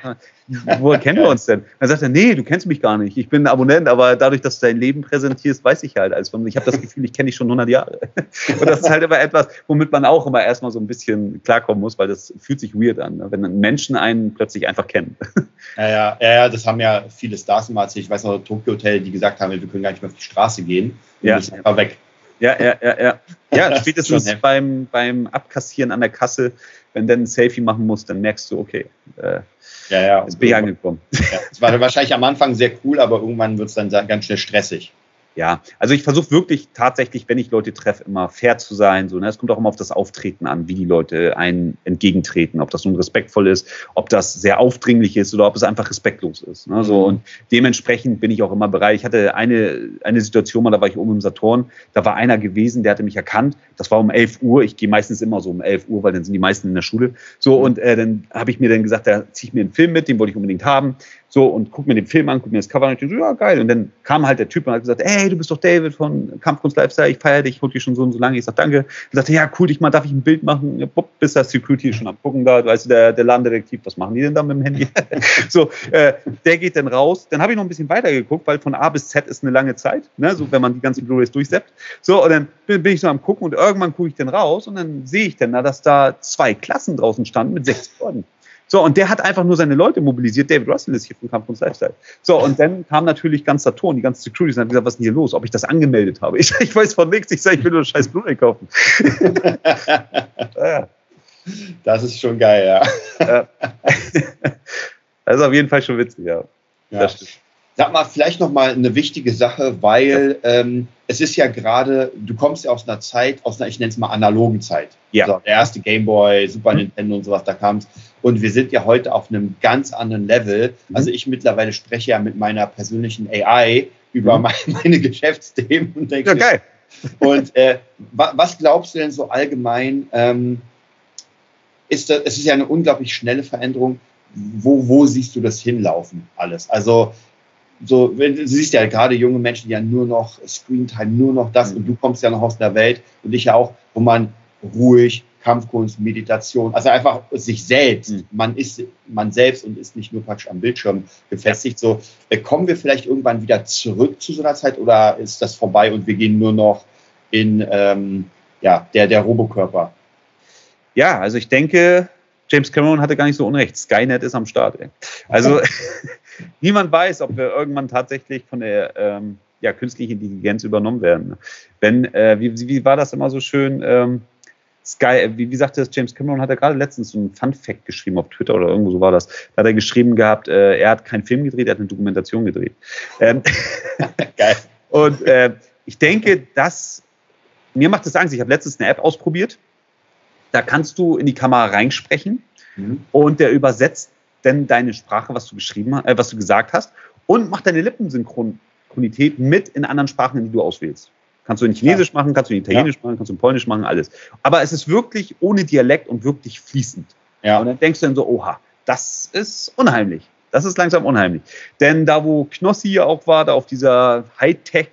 S2: woher kennen wir uns denn? Dann sagt er, nee, du kennst mich gar nicht. Ich bin ein Abonnent, aber dadurch, dass du dein Leben präsentierst, weiß ich halt von Ich habe das Gefühl, ich kenne dich schon 100 Jahre. Und das ist halt immer etwas, womit man auch immer erstmal so ein bisschen klarkommen muss, weil das fühlt sich weird an, ne? wenn Menschen einen plötzlich einfach kennen.
S1: Ja, ja, ja, das haben ja viele Stars immer erzählt. Ich weiß noch, Tokyo Hotel, die gesagt haben, wir können gar nicht mehr auf die Straße gehen. Ja. ist einfach weg.
S2: Ja, ja, ja, ja. Ja, spätestens beim, beim Abkassieren an der Kasse, wenn dann ein Selfie machen muss, dann merkst du, okay, äh,
S1: ja, ja.
S2: Jetzt bin ich angekommen.
S1: Ja, es war wahrscheinlich am Anfang sehr cool, aber irgendwann wird es dann ganz schnell stressig.
S2: Ja, also ich versuche wirklich tatsächlich, wenn ich Leute treffe, immer fair zu sein. So, ne? Es kommt auch immer auf das Auftreten an, wie die Leute einen entgegentreten, ob das nun respektvoll ist, ob das sehr aufdringlich ist oder ob es einfach respektlos ist. Ne? So, mhm. und dementsprechend bin ich auch immer bereit. Ich hatte eine, eine Situation mal, da war ich oben im Saturn, da war einer gewesen, der hatte mich erkannt. Das war um 11 Uhr. Ich gehe meistens immer so um 11 Uhr, weil dann sind die meisten in der Schule. So, mhm. und äh, dann habe ich mir dann gesagt, da ziehe ich mir einen Film mit, den wollte ich unbedingt haben. So, und guck mir den Film an, guck mir das Cover an und ich so, ja, geil. Und dann kam halt der Typ und hat gesagt, ey, du bist doch David von Kampfkunst Lifestyle, ich feiere dich, ich hol dich schon so und so lange. Ich sag, danke. Er sagte, ja, cool, dich mal, darf ich ein Bild machen? Ja, bupp, bis der Security schon am gucken da, weißt du, der, der Ladendetektiv, was machen die denn da mit dem Handy? so, äh, der geht dann raus. Dann habe ich noch ein bisschen weiter geguckt, weil von A bis Z ist eine lange Zeit, ne, so, wenn man die ganzen Blu-rays durchsetzt. So, und dann bin, bin ich so am gucken und irgendwann gucke ich dann raus und dann sehe ich dann, na, dass da zwei Klassen draußen standen mit sechs Leuten. So, und der hat einfach nur seine Leute mobilisiert. David Russell ist hier vom Kampf und Lifestyle. So, und dann kam natürlich ganz Saturn, die ganze Security, und hat gesagt, was ist denn hier los? Ob ich das angemeldet habe. Ich, ich weiß von nichts. Ich sage, ich will nur scheiß Blu-ray kaufen.
S1: Das ist schon geil, ja.
S2: das ist auf jeden Fall schon witzig, ja.
S1: ja. Das stimmt. Sag mal, vielleicht noch mal eine wichtige Sache, weil ähm, es ist ja gerade, du kommst ja aus einer Zeit, aus einer, ich nenne es mal analogen Zeit. Ja. Also der erste Gameboy, Super mhm. Nintendo und sowas, da kam es. Und wir sind ja heute auf einem ganz anderen Level. Mhm. Also ich mittlerweile spreche ja mit meiner persönlichen AI über mhm. meine, Geschäftsthemen und denke, ja, geil. Und äh, was glaubst du denn so allgemein? Ähm, ist das, es ist ja eine unglaublich schnelle Veränderung. Wo, wo siehst du das hinlaufen, alles? Also so, wenn, du siehst ja gerade junge Menschen, die ja nur noch Screentime, nur noch das mhm. und du kommst ja noch aus der Welt und ich ja auch, wo man ruhig, Kampfkunst, Meditation, also einfach sich selbst, mhm. man ist man selbst und ist nicht nur praktisch am Bildschirm gefestigt. So, äh, kommen wir vielleicht irgendwann wieder zurück zu so einer Zeit oder ist das vorbei und wir gehen nur noch in ähm, ja, der, der Robokörper?
S2: ja, also ich denke, James Cameron hatte gar nicht so unrecht. Skynet ist am Start. Ey. Also niemand weiß, ob wir irgendwann tatsächlich von der ähm, ja, künstlichen Intelligenz übernommen werden. Wenn, äh, wie, wie war das immer so schön? Ähm, Sky, äh, wie, wie sagte das James Cameron, hat er gerade letztens so einen Fun-Fact geschrieben auf Twitter oder irgendwo so war das. Da hat er geschrieben gehabt, äh, er hat keinen Film gedreht, er hat eine Dokumentation gedreht. Ähm, Geil. Und äh, ich denke, dass mir macht das Angst. Ich habe letztens eine App ausprobiert. Da kannst du in die Kamera reinsprechen mhm. und der übersetzt dann deine Sprache, was du geschrieben, äh, was du gesagt hast und macht deine Lippensynchronität mit in anderen Sprachen, in die du auswählst. Kannst du in Chinesisch ja. machen, kannst du in Italienisch ja. machen, kannst du in Polnisch machen, alles. Aber es ist wirklich ohne Dialekt und wirklich fließend. Ja. Und dann denkst du dann so, oha, das ist unheimlich. Das ist langsam unheimlich. Denn da, wo Knossi ja auch war, da auf dieser Hightech.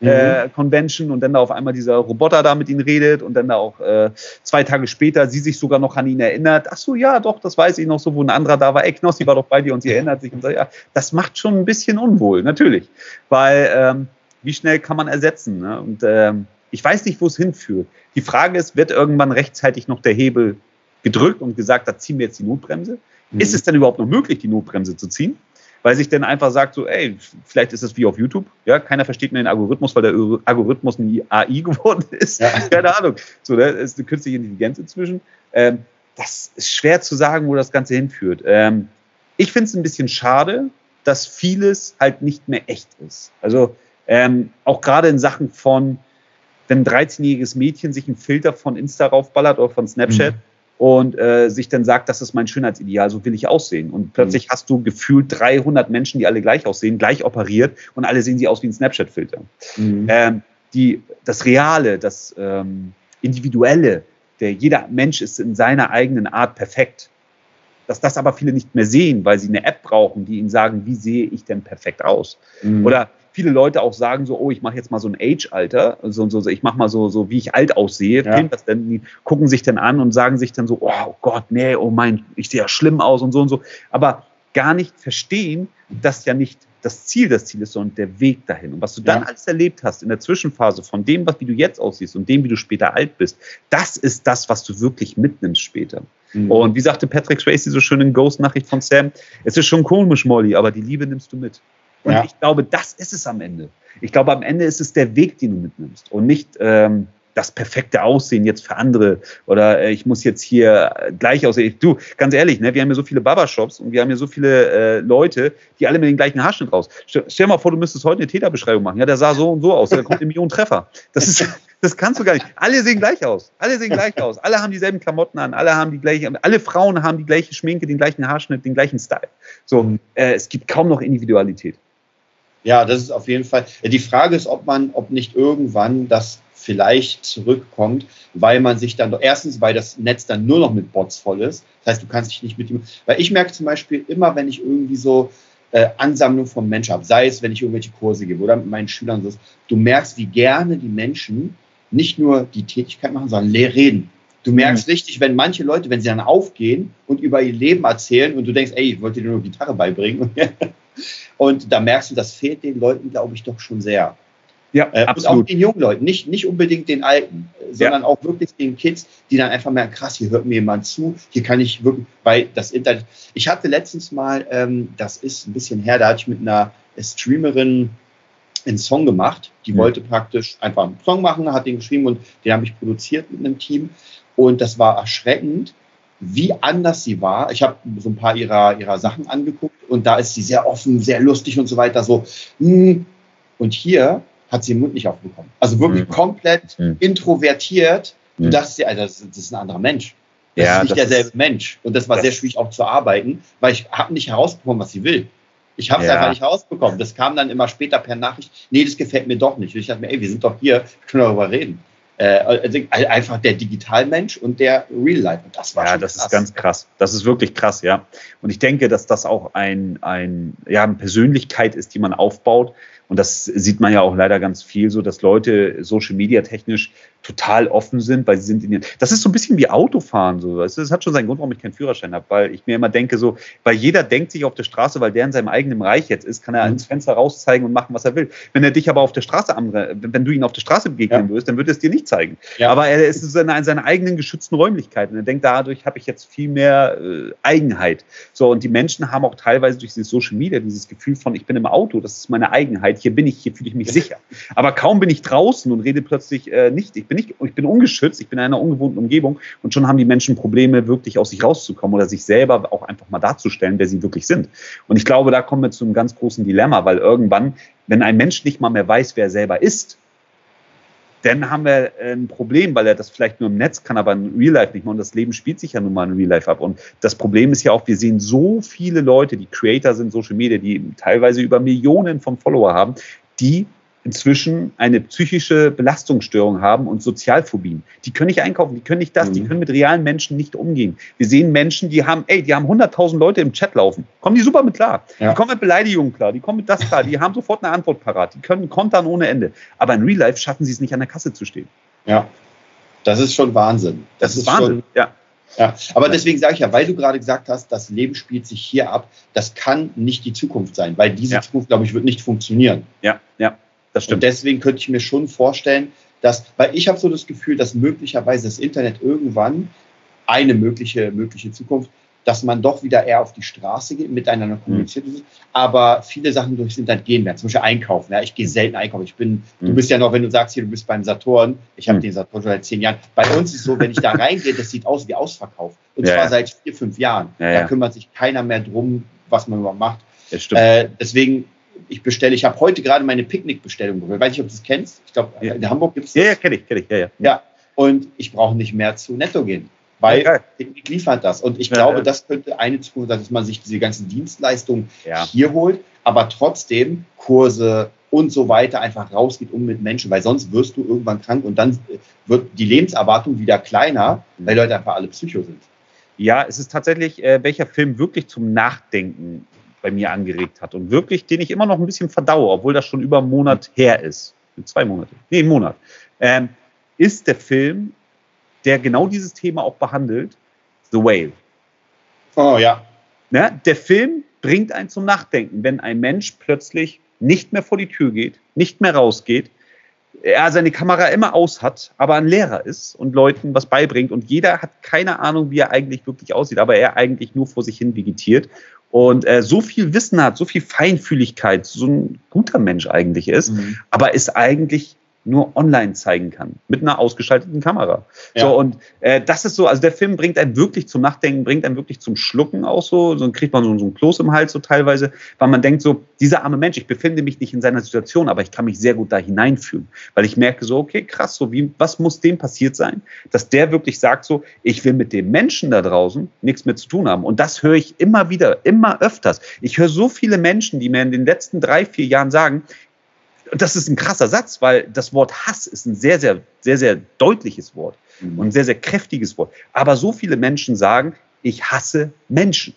S2: Äh, Convention und dann da auf einmal dieser Roboter da mit ihnen redet und dann da auch äh, zwei Tage später sie sich sogar noch an ihn erinnert. Ach so, ja, doch, das weiß ich noch so, wo ein anderer da war. Ey, Knossi war doch bei dir und sie erinnert sich und sagt, ja, das macht schon ein bisschen unwohl, natürlich. Weil ähm, wie schnell kann man ersetzen? Ne? Und ähm, ich weiß nicht, wo es hinführt. Die Frage ist, wird irgendwann rechtzeitig noch der Hebel gedrückt und gesagt, da ziehen wir jetzt die Notbremse? Mhm. Ist es denn überhaupt noch möglich, die Notbremse zu ziehen? Weil sich dann einfach sagt, so, ey, vielleicht ist es wie auf YouTube, ja, keiner versteht mehr den Algorithmus, weil der Algorithmus eine AI geworden ist. Ja. Keine Ahnung. So, da ist eine künstliche Intelligenz inzwischen. Ähm, das ist schwer zu sagen, wo das Ganze hinführt. Ähm, ich finde es ein bisschen schade, dass vieles halt nicht mehr echt ist. Also ähm, auch gerade in Sachen von, wenn ein 13-jähriges Mädchen sich einen Filter von Insta raufballert oder von Snapchat mhm. Und äh, sich dann sagt, das ist mein Schönheitsideal, so will ich aussehen. Und plötzlich mhm. hast du gefühlt 300 Menschen, die alle gleich aussehen, gleich operiert und alle sehen sie aus wie ein Snapchat-Filter. Mhm. Ähm, die, das Reale, das ähm, Individuelle, der jeder Mensch ist in seiner eigenen Art perfekt. Dass das aber viele nicht mehr sehen, weil sie eine App brauchen, die ihnen sagen, wie sehe ich denn perfekt aus? Mhm. Oder viele Leute auch sagen so, oh, ich mache jetzt mal so ein Age-Alter, so, so, so, ich mache mal so, so, wie ich alt aussehe, ja. das denn, die gucken sich dann an und sagen sich dann so, oh Gott, nee, oh mein, ich sehe ja schlimm aus und so und so, aber gar nicht verstehen, dass ja nicht das Ziel das Ziel ist, sondern der Weg dahin. Und was du dann ja. alles erlebt hast in der Zwischenphase von dem, was, wie du jetzt aussiehst und dem, wie du später alt bist, das ist das, was du wirklich mitnimmst später. Mhm. Und wie sagte Patrick Swayze so schön in Ghost-Nachricht von Sam, es ist schon komisch, Molly, aber die Liebe nimmst du mit. Und ja. ich glaube, das ist es am Ende. Ich glaube, am Ende ist es der Weg, den du mitnimmst und nicht ähm, das perfekte Aussehen jetzt für andere oder äh, ich muss jetzt hier gleich aussehen. Du, ganz ehrlich, ne, wir haben ja so viele Barbershops und wir haben ja so viele äh, Leute, die alle mit dem gleichen Haarschnitt raus. Stell, stell mal vor, du müsstest heute eine Täterbeschreibung machen. Ja, der sah so und so aus, da kommt eine Million Treffer. Das ist, das kannst du gar nicht. Alle sehen gleich aus. Alle sehen gleich aus. Alle haben dieselben Klamotten an. Alle haben die gleiche, alle Frauen haben die gleiche Schminke, den gleichen Haarschnitt, den gleichen Style. So, äh, es gibt kaum noch Individualität.
S1: Ja, das ist auf jeden Fall. Die Frage ist, ob man, ob nicht irgendwann das vielleicht zurückkommt, weil man sich dann, erstens, weil das Netz dann nur noch mit Bots voll ist. Das heißt, du kannst dich nicht mit ihm, weil ich merke zum Beispiel immer, wenn ich irgendwie so äh, Ansammlung von Menschen habe, sei es, wenn ich irgendwelche Kurse gebe oder mit meinen Schülern so, du merkst, wie gerne die Menschen nicht nur die Tätigkeit machen, sondern reden. Du merkst mhm. richtig, wenn manche Leute, wenn sie dann aufgehen und über ihr Leben erzählen und du denkst, ey, ich wollte dir nur Gitarre beibringen. und da merkst du, das fehlt den Leuten, glaube ich, doch schon sehr. Ja, äh, absolut. Und auch den jungen Leuten, nicht, nicht unbedingt den Alten, sondern ja. auch wirklich den Kids, die dann einfach merken, krass, hier hört mir jemand zu, hier kann ich wirklich, weil das Internet, ich hatte letztens mal, ähm, das ist ein bisschen her, da hatte ich mit einer Streamerin einen Song gemacht, die mhm. wollte praktisch einfach einen Song machen, hat den geschrieben und den habe ich produziert mit einem Team und das war erschreckend, wie anders sie war. Ich habe so ein paar ihrer, ihrer Sachen angeguckt und da ist sie sehr offen, sehr lustig und so weiter. So, hm. und hier hat sie den Mund nicht aufbekommen. Also wirklich mhm. komplett mhm. introvertiert. Du mhm. dachtest dir, Alter, das, das, ist ein anderer Mensch. Das ja, ist nicht das derselbe ist, Mensch. Und das war das sehr schwierig auch zu arbeiten, weil ich habe nicht herausbekommen, was sie will. Ich habe es ja. einfach nicht herausbekommen. Das kam dann immer später per Nachricht. Nee, das gefällt mir doch nicht. Und ich dachte mir, ey, wir sind doch hier, wir können darüber reden. Äh, also einfach der Digitalmensch und der Real Life. Und
S2: das war ja, das krass. ist ganz krass. Das ist wirklich krass, ja. Und ich denke, dass das auch ein, ein, ja, eine Persönlichkeit ist, die man aufbaut. Und das sieht man ja auch leider ganz viel so, dass Leute Social Media technisch total offen sind, weil sie sind in ihren, das ist so ein bisschen wie Autofahren, so. Das hat schon seinen Grund, warum ich keinen Führerschein habe, weil ich mir immer denke, so, weil jeder denkt sich auf der Straße, weil der in seinem eigenen Reich jetzt ist, kann er mhm. ins Fenster rauszeigen und machen, was er will. Wenn er dich aber auf der Straße, wenn du ihn auf der Straße begegnen ja. würdest, dann würde er es dir nicht zeigen. Ja. Aber er ist in seiner eigenen geschützten Räumlichkeit und er denkt, dadurch habe ich jetzt viel mehr äh, Eigenheit. So, und die Menschen haben auch teilweise durch dieses Social Media dieses Gefühl von, ich bin im Auto, das ist meine Eigenheit, hier bin ich, hier fühle ich mich sicher. Aber kaum bin ich draußen und rede plötzlich äh, nicht, ich bin nicht, ich bin ungeschützt, ich bin in einer ungewohnten Umgebung und schon haben die Menschen Probleme, wirklich aus sich rauszukommen oder sich selber auch einfach mal darzustellen, wer sie wirklich sind. Und ich glaube, da kommen wir zu einem ganz großen Dilemma, weil irgendwann, wenn ein Mensch nicht mal mehr weiß, wer er selber ist, dann haben wir ein Problem, weil er das vielleicht nur im Netz kann, aber in Real Life nicht mehr. Und das Leben spielt sich ja nun mal in Real Life ab. Und das Problem ist ja auch, wir sehen so viele Leute, die Creator sind, Social Media, die teilweise über Millionen von Follower haben, die inzwischen eine psychische Belastungsstörung haben und Sozialphobien. Die können nicht einkaufen, die können nicht das, mhm. die können mit realen Menschen nicht umgehen. Wir sehen Menschen, die haben, ey, die haben 100.000 Leute im Chat laufen. Kommen die super mit klar. Ja. Die kommen mit Beleidigungen klar, die kommen mit das klar, die haben sofort eine Antwort parat, die können kontern ohne Ende. Aber in Real Life schaffen sie es nicht an der Kasse zu stehen.
S1: Ja, das ist schon Wahnsinn. Das, das ist, ist Wahnsinn, schon, ja. Ja, aber deswegen sage ich ja, weil du gerade gesagt hast, das Leben spielt sich hier ab, das kann nicht die Zukunft sein, weil diese ja. Zukunft, glaube ich, wird nicht funktionieren.
S2: Ja, ja. Das stimmt.
S1: Und deswegen könnte ich mir schon vorstellen, dass, weil ich habe so das Gefühl, dass möglicherweise das Internet irgendwann eine mögliche, mögliche Zukunft, dass man doch wieder eher auf die Straße geht, miteinander mhm. kommuniziert. Mhm. Aber viele Sachen durchs Internet gehen mehr. Zum Beispiel einkaufen. Ja, ich gehe selten einkaufen. Ich bin, mhm. du bist ja noch, wenn du sagst, hier, du bist beim Saturn. Ich habe mhm. den Saturn schon seit zehn Jahren. Bei uns ist es so, wenn ich da reingehe, das sieht aus wie Ausverkauf. Und ja, zwar ja. seit vier, fünf Jahren. Ja, da kümmert sich keiner mehr drum, was man überhaupt macht. Äh, deswegen ich bestelle, ich habe heute gerade meine Picknickbestellung bestellt. Weiß nicht, ob du das kennst. Ich glaube, ja. in Hamburg gibt es
S2: das. Ja, ja, kenne ich, kenne ich. Ja, ja.
S1: ja, und ich brauche nicht mehr zu Netto gehen, weil ja, Picknick liefert das. Und ich glaube, das könnte eine Zukunft sein, dass man sich diese ganzen Dienstleistungen hier holt, aber trotzdem Kurse und so weiter einfach rausgeht, um mit Menschen, weil sonst wirst du irgendwann krank und dann wird die Lebenserwartung wieder kleiner, mhm. weil Leute einfach alle Psycho sind.
S2: Ja, es ist tatsächlich, äh, welcher Film wirklich zum Nachdenken bei mir angeregt hat und wirklich, den ich immer noch ein bisschen verdaue, obwohl das schon über einen Monat her ist. Zwei Monate. Nee, einen Monat. Ähm, ist der Film, der genau dieses Thema auch behandelt, The Whale.
S1: Oh ja.
S2: Ne? Der Film bringt einen zum Nachdenken, wenn ein Mensch plötzlich nicht mehr vor die Tür geht, nicht mehr rausgeht, er seine Kamera immer aus hat, aber ein Lehrer ist und Leuten was beibringt und jeder hat keine Ahnung, wie er eigentlich wirklich aussieht, aber er eigentlich nur vor sich hin vegetiert und äh, so viel Wissen hat, so viel Feinfühligkeit, so ein guter Mensch eigentlich ist, mhm. aber ist eigentlich nur online zeigen kann, mit einer ausgeschalteten Kamera. Ja. So, und äh, das ist so, also der Film bringt einen wirklich zum Nachdenken, bringt einen wirklich zum Schlucken auch so, so kriegt man so, so ein Kloß im Hals so teilweise, weil man denkt so, dieser arme Mensch, ich befinde mich nicht in seiner Situation, aber ich kann mich sehr gut da hineinfühlen, weil ich merke so, okay, krass, so wie, was muss dem passiert sein, dass der wirklich sagt so, ich will mit dem Menschen da draußen nichts mehr zu tun haben. Und das höre ich immer wieder, immer öfters. Ich höre so viele Menschen, die mir in den letzten drei, vier Jahren sagen, das ist ein krasser Satz, weil das Wort Hass ist ein sehr, sehr, sehr, sehr deutliches Wort mhm. und ein sehr, sehr kräftiges Wort. Aber so viele Menschen sagen, ich hasse Menschen.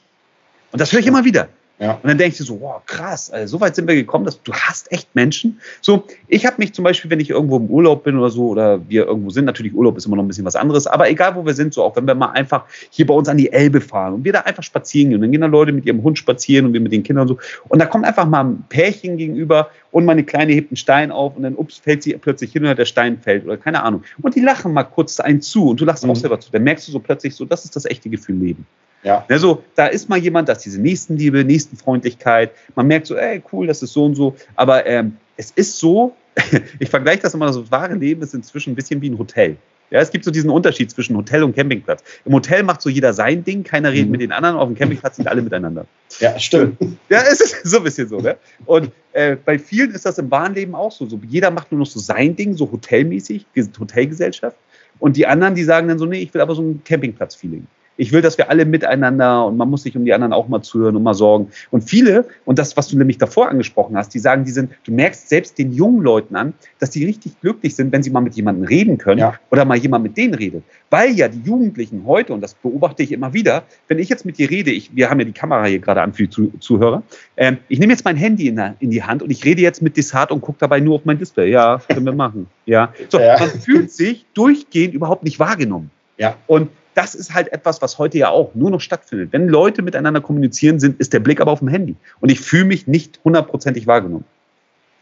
S2: Und das höre ich immer wieder. Ja. Und dann denke ich so, wow, krass, also so weit sind wir gekommen, dass du hast echt Menschen. So, ich habe mich zum Beispiel, wenn ich irgendwo im Urlaub bin oder so, oder wir irgendwo sind, natürlich Urlaub ist immer noch ein bisschen was anderes, aber egal wo wir sind, so auch wenn wir mal einfach hier bei uns an die Elbe fahren und wir da einfach spazieren gehen und dann gehen da Leute mit ihrem Hund spazieren und wir mit den Kindern und so. Und da kommt einfach mal ein Pärchen gegenüber und meine Kleine hebt einen Stein auf und dann, ups, fällt sie plötzlich hin oder der Stein fällt oder keine Ahnung. Und die lachen mal kurz einen zu und du lachst mhm. auch selber zu. Dann merkst du so plötzlich so, das ist das echte Gefühl Leben. Ja. Also, da ist mal jemand, da ist diese Nächstenliebe, Nächstenfreundlichkeit. Man merkt so, ey, cool, das ist so und so. Aber ähm, es ist so, ich vergleiche das immer, so das wahre Leben ist inzwischen ein bisschen wie ein Hotel. Ja, es gibt so diesen Unterschied zwischen Hotel und Campingplatz. Im Hotel macht so jeder sein Ding, keiner redet mhm. mit den anderen, auf dem Campingplatz sind alle miteinander.
S1: Ja, stimmt.
S2: Ja, es ist so ein bisschen so. Ne? Und äh, bei vielen ist das im wahren Leben auch so. so. Jeder macht nur noch so sein Ding, so hotelmäßig, Hotelgesellschaft. Und die anderen, die sagen dann so, nee, ich will aber so ein Campingplatz-Feeling. Ich will, dass wir alle miteinander und man muss sich um die anderen auch mal zuhören und mal sorgen. Und viele, und das, was du nämlich davor angesprochen hast, die sagen, die sind, du merkst selbst den jungen Leuten an, dass die richtig glücklich sind, wenn sie mal mit jemandem reden können ja. oder mal jemand mit denen redet. Weil ja die Jugendlichen heute, und das beobachte ich immer wieder, wenn ich jetzt mit dir rede, ich, wir haben ja die Kamera hier gerade an für die Zuhörer, ähm, ich nehme jetzt mein Handy in, in, die Hand und ich rede jetzt mit Desart und gucke dabei nur auf mein Display. Ja, können wir machen. Ja. So, ja. man fühlt sich durchgehend überhaupt nicht wahrgenommen. Ja. Und das ist halt etwas, was heute ja auch nur noch stattfindet. Wenn Leute miteinander kommunizieren sind, ist der Blick aber auf dem Handy. Und ich fühle mich nicht hundertprozentig wahrgenommen.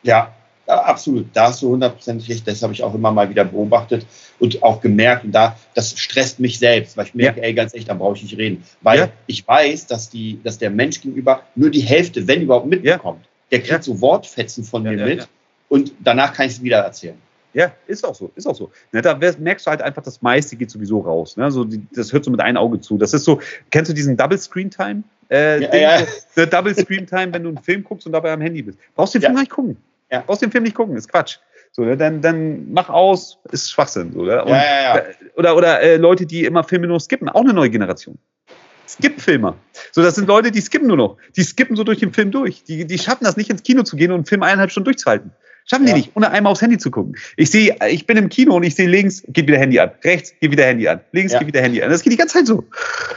S1: Ja, absolut. Da hast du hundertprozentig recht. Das habe ich auch immer mal wieder beobachtet und auch gemerkt. Und da, das stresst mich selbst, weil ich merke, ja. ey, ganz echt, da brauche ich nicht reden. Weil ja. ich weiß, dass, die, dass der Mensch gegenüber nur die Hälfte, wenn überhaupt, mitbekommt. Ja. Der kriegt so Wortfetzen von mir mit und danach kann ich es wieder erzählen.
S2: Ja, ist auch so, ist auch so. Ne, da merkst du halt einfach, das meiste geht sowieso raus. Ne? So, die, das hört so mit einem Auge zu. Das ist so, kennst du diesen Double Screen Time? Äh, ja, ja. So, Double Screen Time, wenn du einen Film guckst und dabei am Handy bist. Brauchst du den Film ja. nicht gucken. Ja. Brauchst den Film nicht gucken, ist Quatsch. So, ne? dann, dann mach aus, ist Schwachsinn. So, ne? Und, ja, ja, ja. Äh, oder oder äh, Leute, die immer Filme nur skippen, auch eine neue Generation. Skip-Filmer. So, das sind Leute, die skippen nur noch. Die skippen so durch den Film durch. Die, die schaffen das nicht ins Kino zu gehen und einen Film eineinhalb Stunden durchzuhalten. Schaffen ja. die nicht, ohne einmal aufs Handy zu gucken. Ich sehe, ich bin im Kino und ich sehe links, geht wieder Handy an. Rechts, geht wieder Handy an. Links, ja. geht wieder Handy an. Das geht die ganze Zeit so.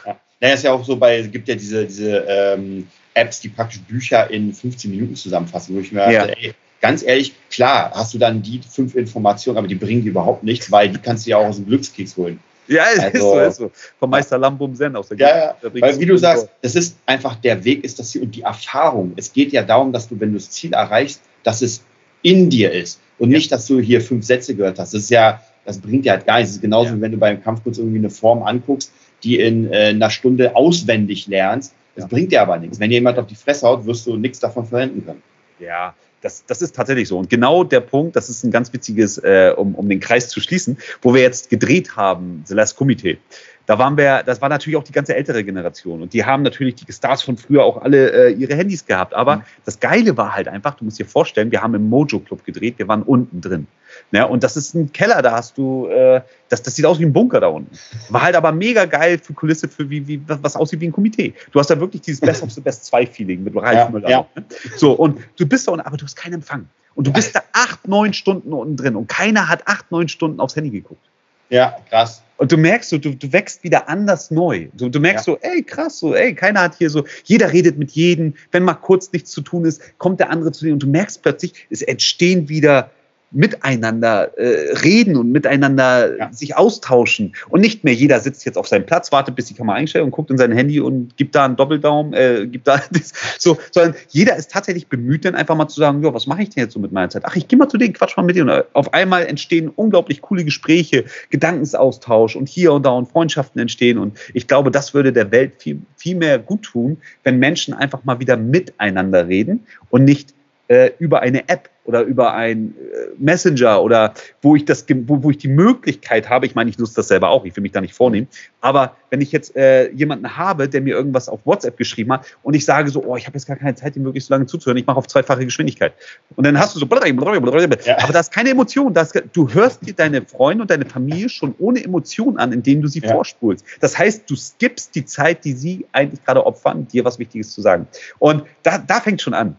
S1: Ja, naja, ist ja auch so bei, es gibt ja diese, diese ähm, Apps, die praktisch Bücher in 15 Minuten zusammenfassen, wo ich mir ja. dachte, ey, ganz ehrlich, klar, hast du dann die fünf Informationen, aber die bringen dir überhaupt nichts, weil die kannst du ja auch aus dem Glückskeks holen.
S2: Ja, also, ist so, ist so. Vom Meister Lambum Zen aus der
S1: Ja, ja. Weil, wie du sagst, es ist einfach der Weg, ist das Ziel und die Erfahrung. Es geht ja darum, dass du, wenn du das Ziel erreichst, dass es in dir ist und ja. nicht, dass du hier fünf Sätze gehört hast. Das ist ja, das bringt dir halt gar nichts. Das ist genauso, ja. wie wenn du beim Kampfkurs irgendwie eine Form anguckst, die in äh, einer Stunde auswendig lernst. Das ja. bringt dir aber nichts. Wenn jemand auf die Fresse haut, wirst du nichts davon verwenden können.
S2: Ja, das, das ist tatsächlich so. Und genau der Punkt, das ist ein ganz witziges, äh, um, um den Kreis zu schließen, wo wir jetzt gedreht haben, The Last Committee da waren wir, das war natürlich auch die ganze ältere Generation und die haben natürlich die Stars von früher auch alle äh, ihre Handys gehabt. Aber mhm. das Geile war halt einfach, du musst dir vorstellen, wir haben im Mojo Club gedreht, wir waren unten drin. Ja, ne? und das ist ein Keller, da hast du, äh, das, das sieht aus wie ein Bunker da unten. War halt aber mega geil für Kulisse, für wie, wie was aussieht wie ein Komitee. Du hast da wirklich dieses Best of the Best 2 Feeling mit Ralf ja, Müller. Ja. Ne? So, und du bist da unten, aber du hast keinen Empfang. Und du bist da acht, neun Stunden unten drin und keiner hat acht, neun Stunden aufs Handy geguckt.
S1: Ja, krass.
S2: Und du merkst so, du, du wächst wieder anders neu. Du, du merkst ja. so, ey, krass, so, ey, keiner hat hier so, jeder redet mit jedem. Wenn mal kurz nichts zu tun ist, kommt der andere zu dir und du merkst plötzlich, es entstehen wieder miteinander äh, reden und miteinander ja. sich austauschen. Und nicht mehr jeder sitzt jetzt auf seinem Platz, wartet, bis die Kamera einstellt und guckt in sein Handy und gibt da einen Doppeldaumen, äh, gibt da das, so, sondern jeder ist tatsächlich bemüht, dann einfach mal zu sagen, ja, was mache ich denn jetzt so mit meiner Zeit? Ach, ich gehe mal zu denen, quatsch mal mit denen. Und auf einmal entstehen unglaublich coole Gespräche, Gedankensaustausch und hier und da und Freundschaften entstehen. Und ich glaube, das würde der Welt viel, viel mehr gut tun, wenn Menschen einfach mal wieder miteinander reden und nicht äh, über eine App oder über ein äh, Messenger oder wo ich das, wo, wo ich die Möglichkeit habe, ich meine, ich nutze das selber auch, ich will mich da nicht vornehmen, aber wenn ich jetzt äh, jemanden habe, der mir irgendwas auf WhatsApp geschrieben hat und ich sage so, oh, ich habe jetzt gar keine Zeit, ihm wirklich so lange zuzuhören, ich mache auf zweifache Geschwindigkeit. Und dann hast du so, ja. aber da ist keine Emotion, das, du hörst dir deine Freunde und deine Familie schon ohne Emotion an, indem du sie ja. vorspulst. Das heißt, du skippst die Zeit, die sie eigentlich gerade opfern, dir was Wichtiges zu sagen. Und da, da fängt schon an.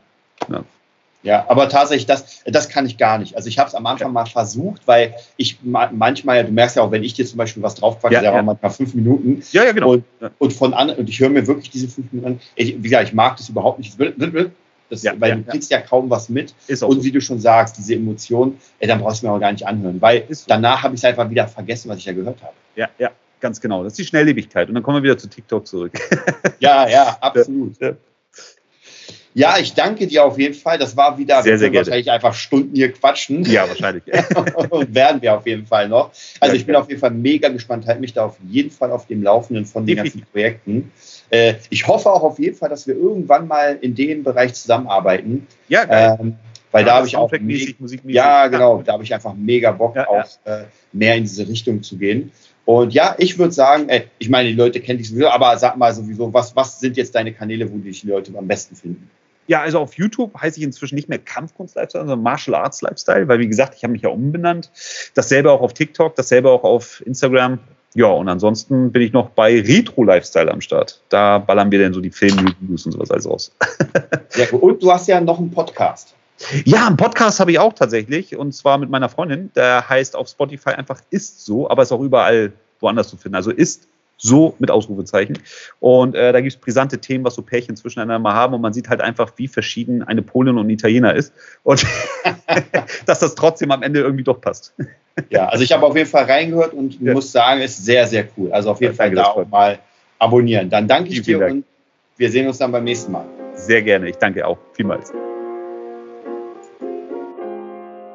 S1: Ja. Ja, aber tatsächlich, das, das kann ich gar nicht. Also ich habe es am Anfang mal versucht, weil ich manchmal, du merkst ja auch, wenn ich dir zum Beispiel was draufquatsche, ja, ja. manchmal fünf Minuten.
S2: Ja, ja, genau.
S1: Und, und von an, und ich höre mir wirklich diese fünf Minuten an. Ich, wie gesagt, ich mag das überhaupt nicht. Das, ja, weil ja, du kriegst ja. kaum was mit. Ist und wie du schon sagst, diese Emotionen, ey, dann brauchst du mir auch gar nicht anhören, weil so. danach habe ich es einfach wieder vergessen, was ich ja gehört habe.
S2: Ja, ja, ganz genau. Das ist die Schnelllebigkeit. Und dann kommen wir wieder zu TikTok zurück.
S1: ja, ja, absolut. Ja. Ja, ich danke dir auf jeden Fall. Das war wieder
S2: sehr, sehr
S1: wahrscheinlich einfach Stunden hier quatschen.
S2: Ja, wahrscheinlich.
S1: Werden wir auf jeden Fall noch. Also ich bin auf jeden Fall mega gespannt. Halt mich da auf jeden Fall auf dem Laufenden von den ganzen Projekten. Äh, ich hoffe auch auf jeden Fall, dass wir irgendwann mal in dem Bereich zusammenarbeiten.
S2: Ja, geil. Ähm,
S1: weil ja, da habe ich auch ja genau, da habe ich einfach mega Bock ja, auch äh, mehr in diese Richtung zu gehen. Und ja, ich würde sagen, ey, ich meine, die Leute kennen dich sowieso, aber sag mal sowieso, was, was sind jetzt deine Kanäle, wo dich die Leute am besten finden?
S2: Ja, also auf YouTube heiße ich inzwischen nicht mehr Kampfkunst-Lifestyle, sondern Martial Arts Lifestyle, weil wie gesagt, ich habe mich ja umbenannt. Dasselbe auch auf TikTok, dasselbe auch auf Instagram. ja, und ansonsten bin ich noch bei Retro Lifestyle am Start. Da ballern wir dann so die Filmreviews und sowas alles aus.
S1: ja, und du hast ja noch einen Podcast.
S2: Ja, einen Podcast habe ich auch tatsächlich und zwar mit meiner Freundin. Der heißt auf Spotify einfach Ist so, aber ist auch überall woanders zu finden. Also Ist so mit Ausrufezeichen. Und äh, da gibt es brisante Themen, was so Pärchen zwischeneinander mal haben. Und man sieht halt einfach, wie verschieden eine Polin und ein Italiener ist. Und dass das trotzdem am Ende irgendwie doch passt.
S1: ja, also ich habe auf jeden Fall reingehört und ja. muss sagen, ist sehr, sehr cool. Also auf jeden ja, Fall da auch mal abonnieren. Dann danke ich Vielen dir Dank. und wir sehen uns dann beim nächsten Mal.
S2: Sehr gerne. Ich danke auch vielmals.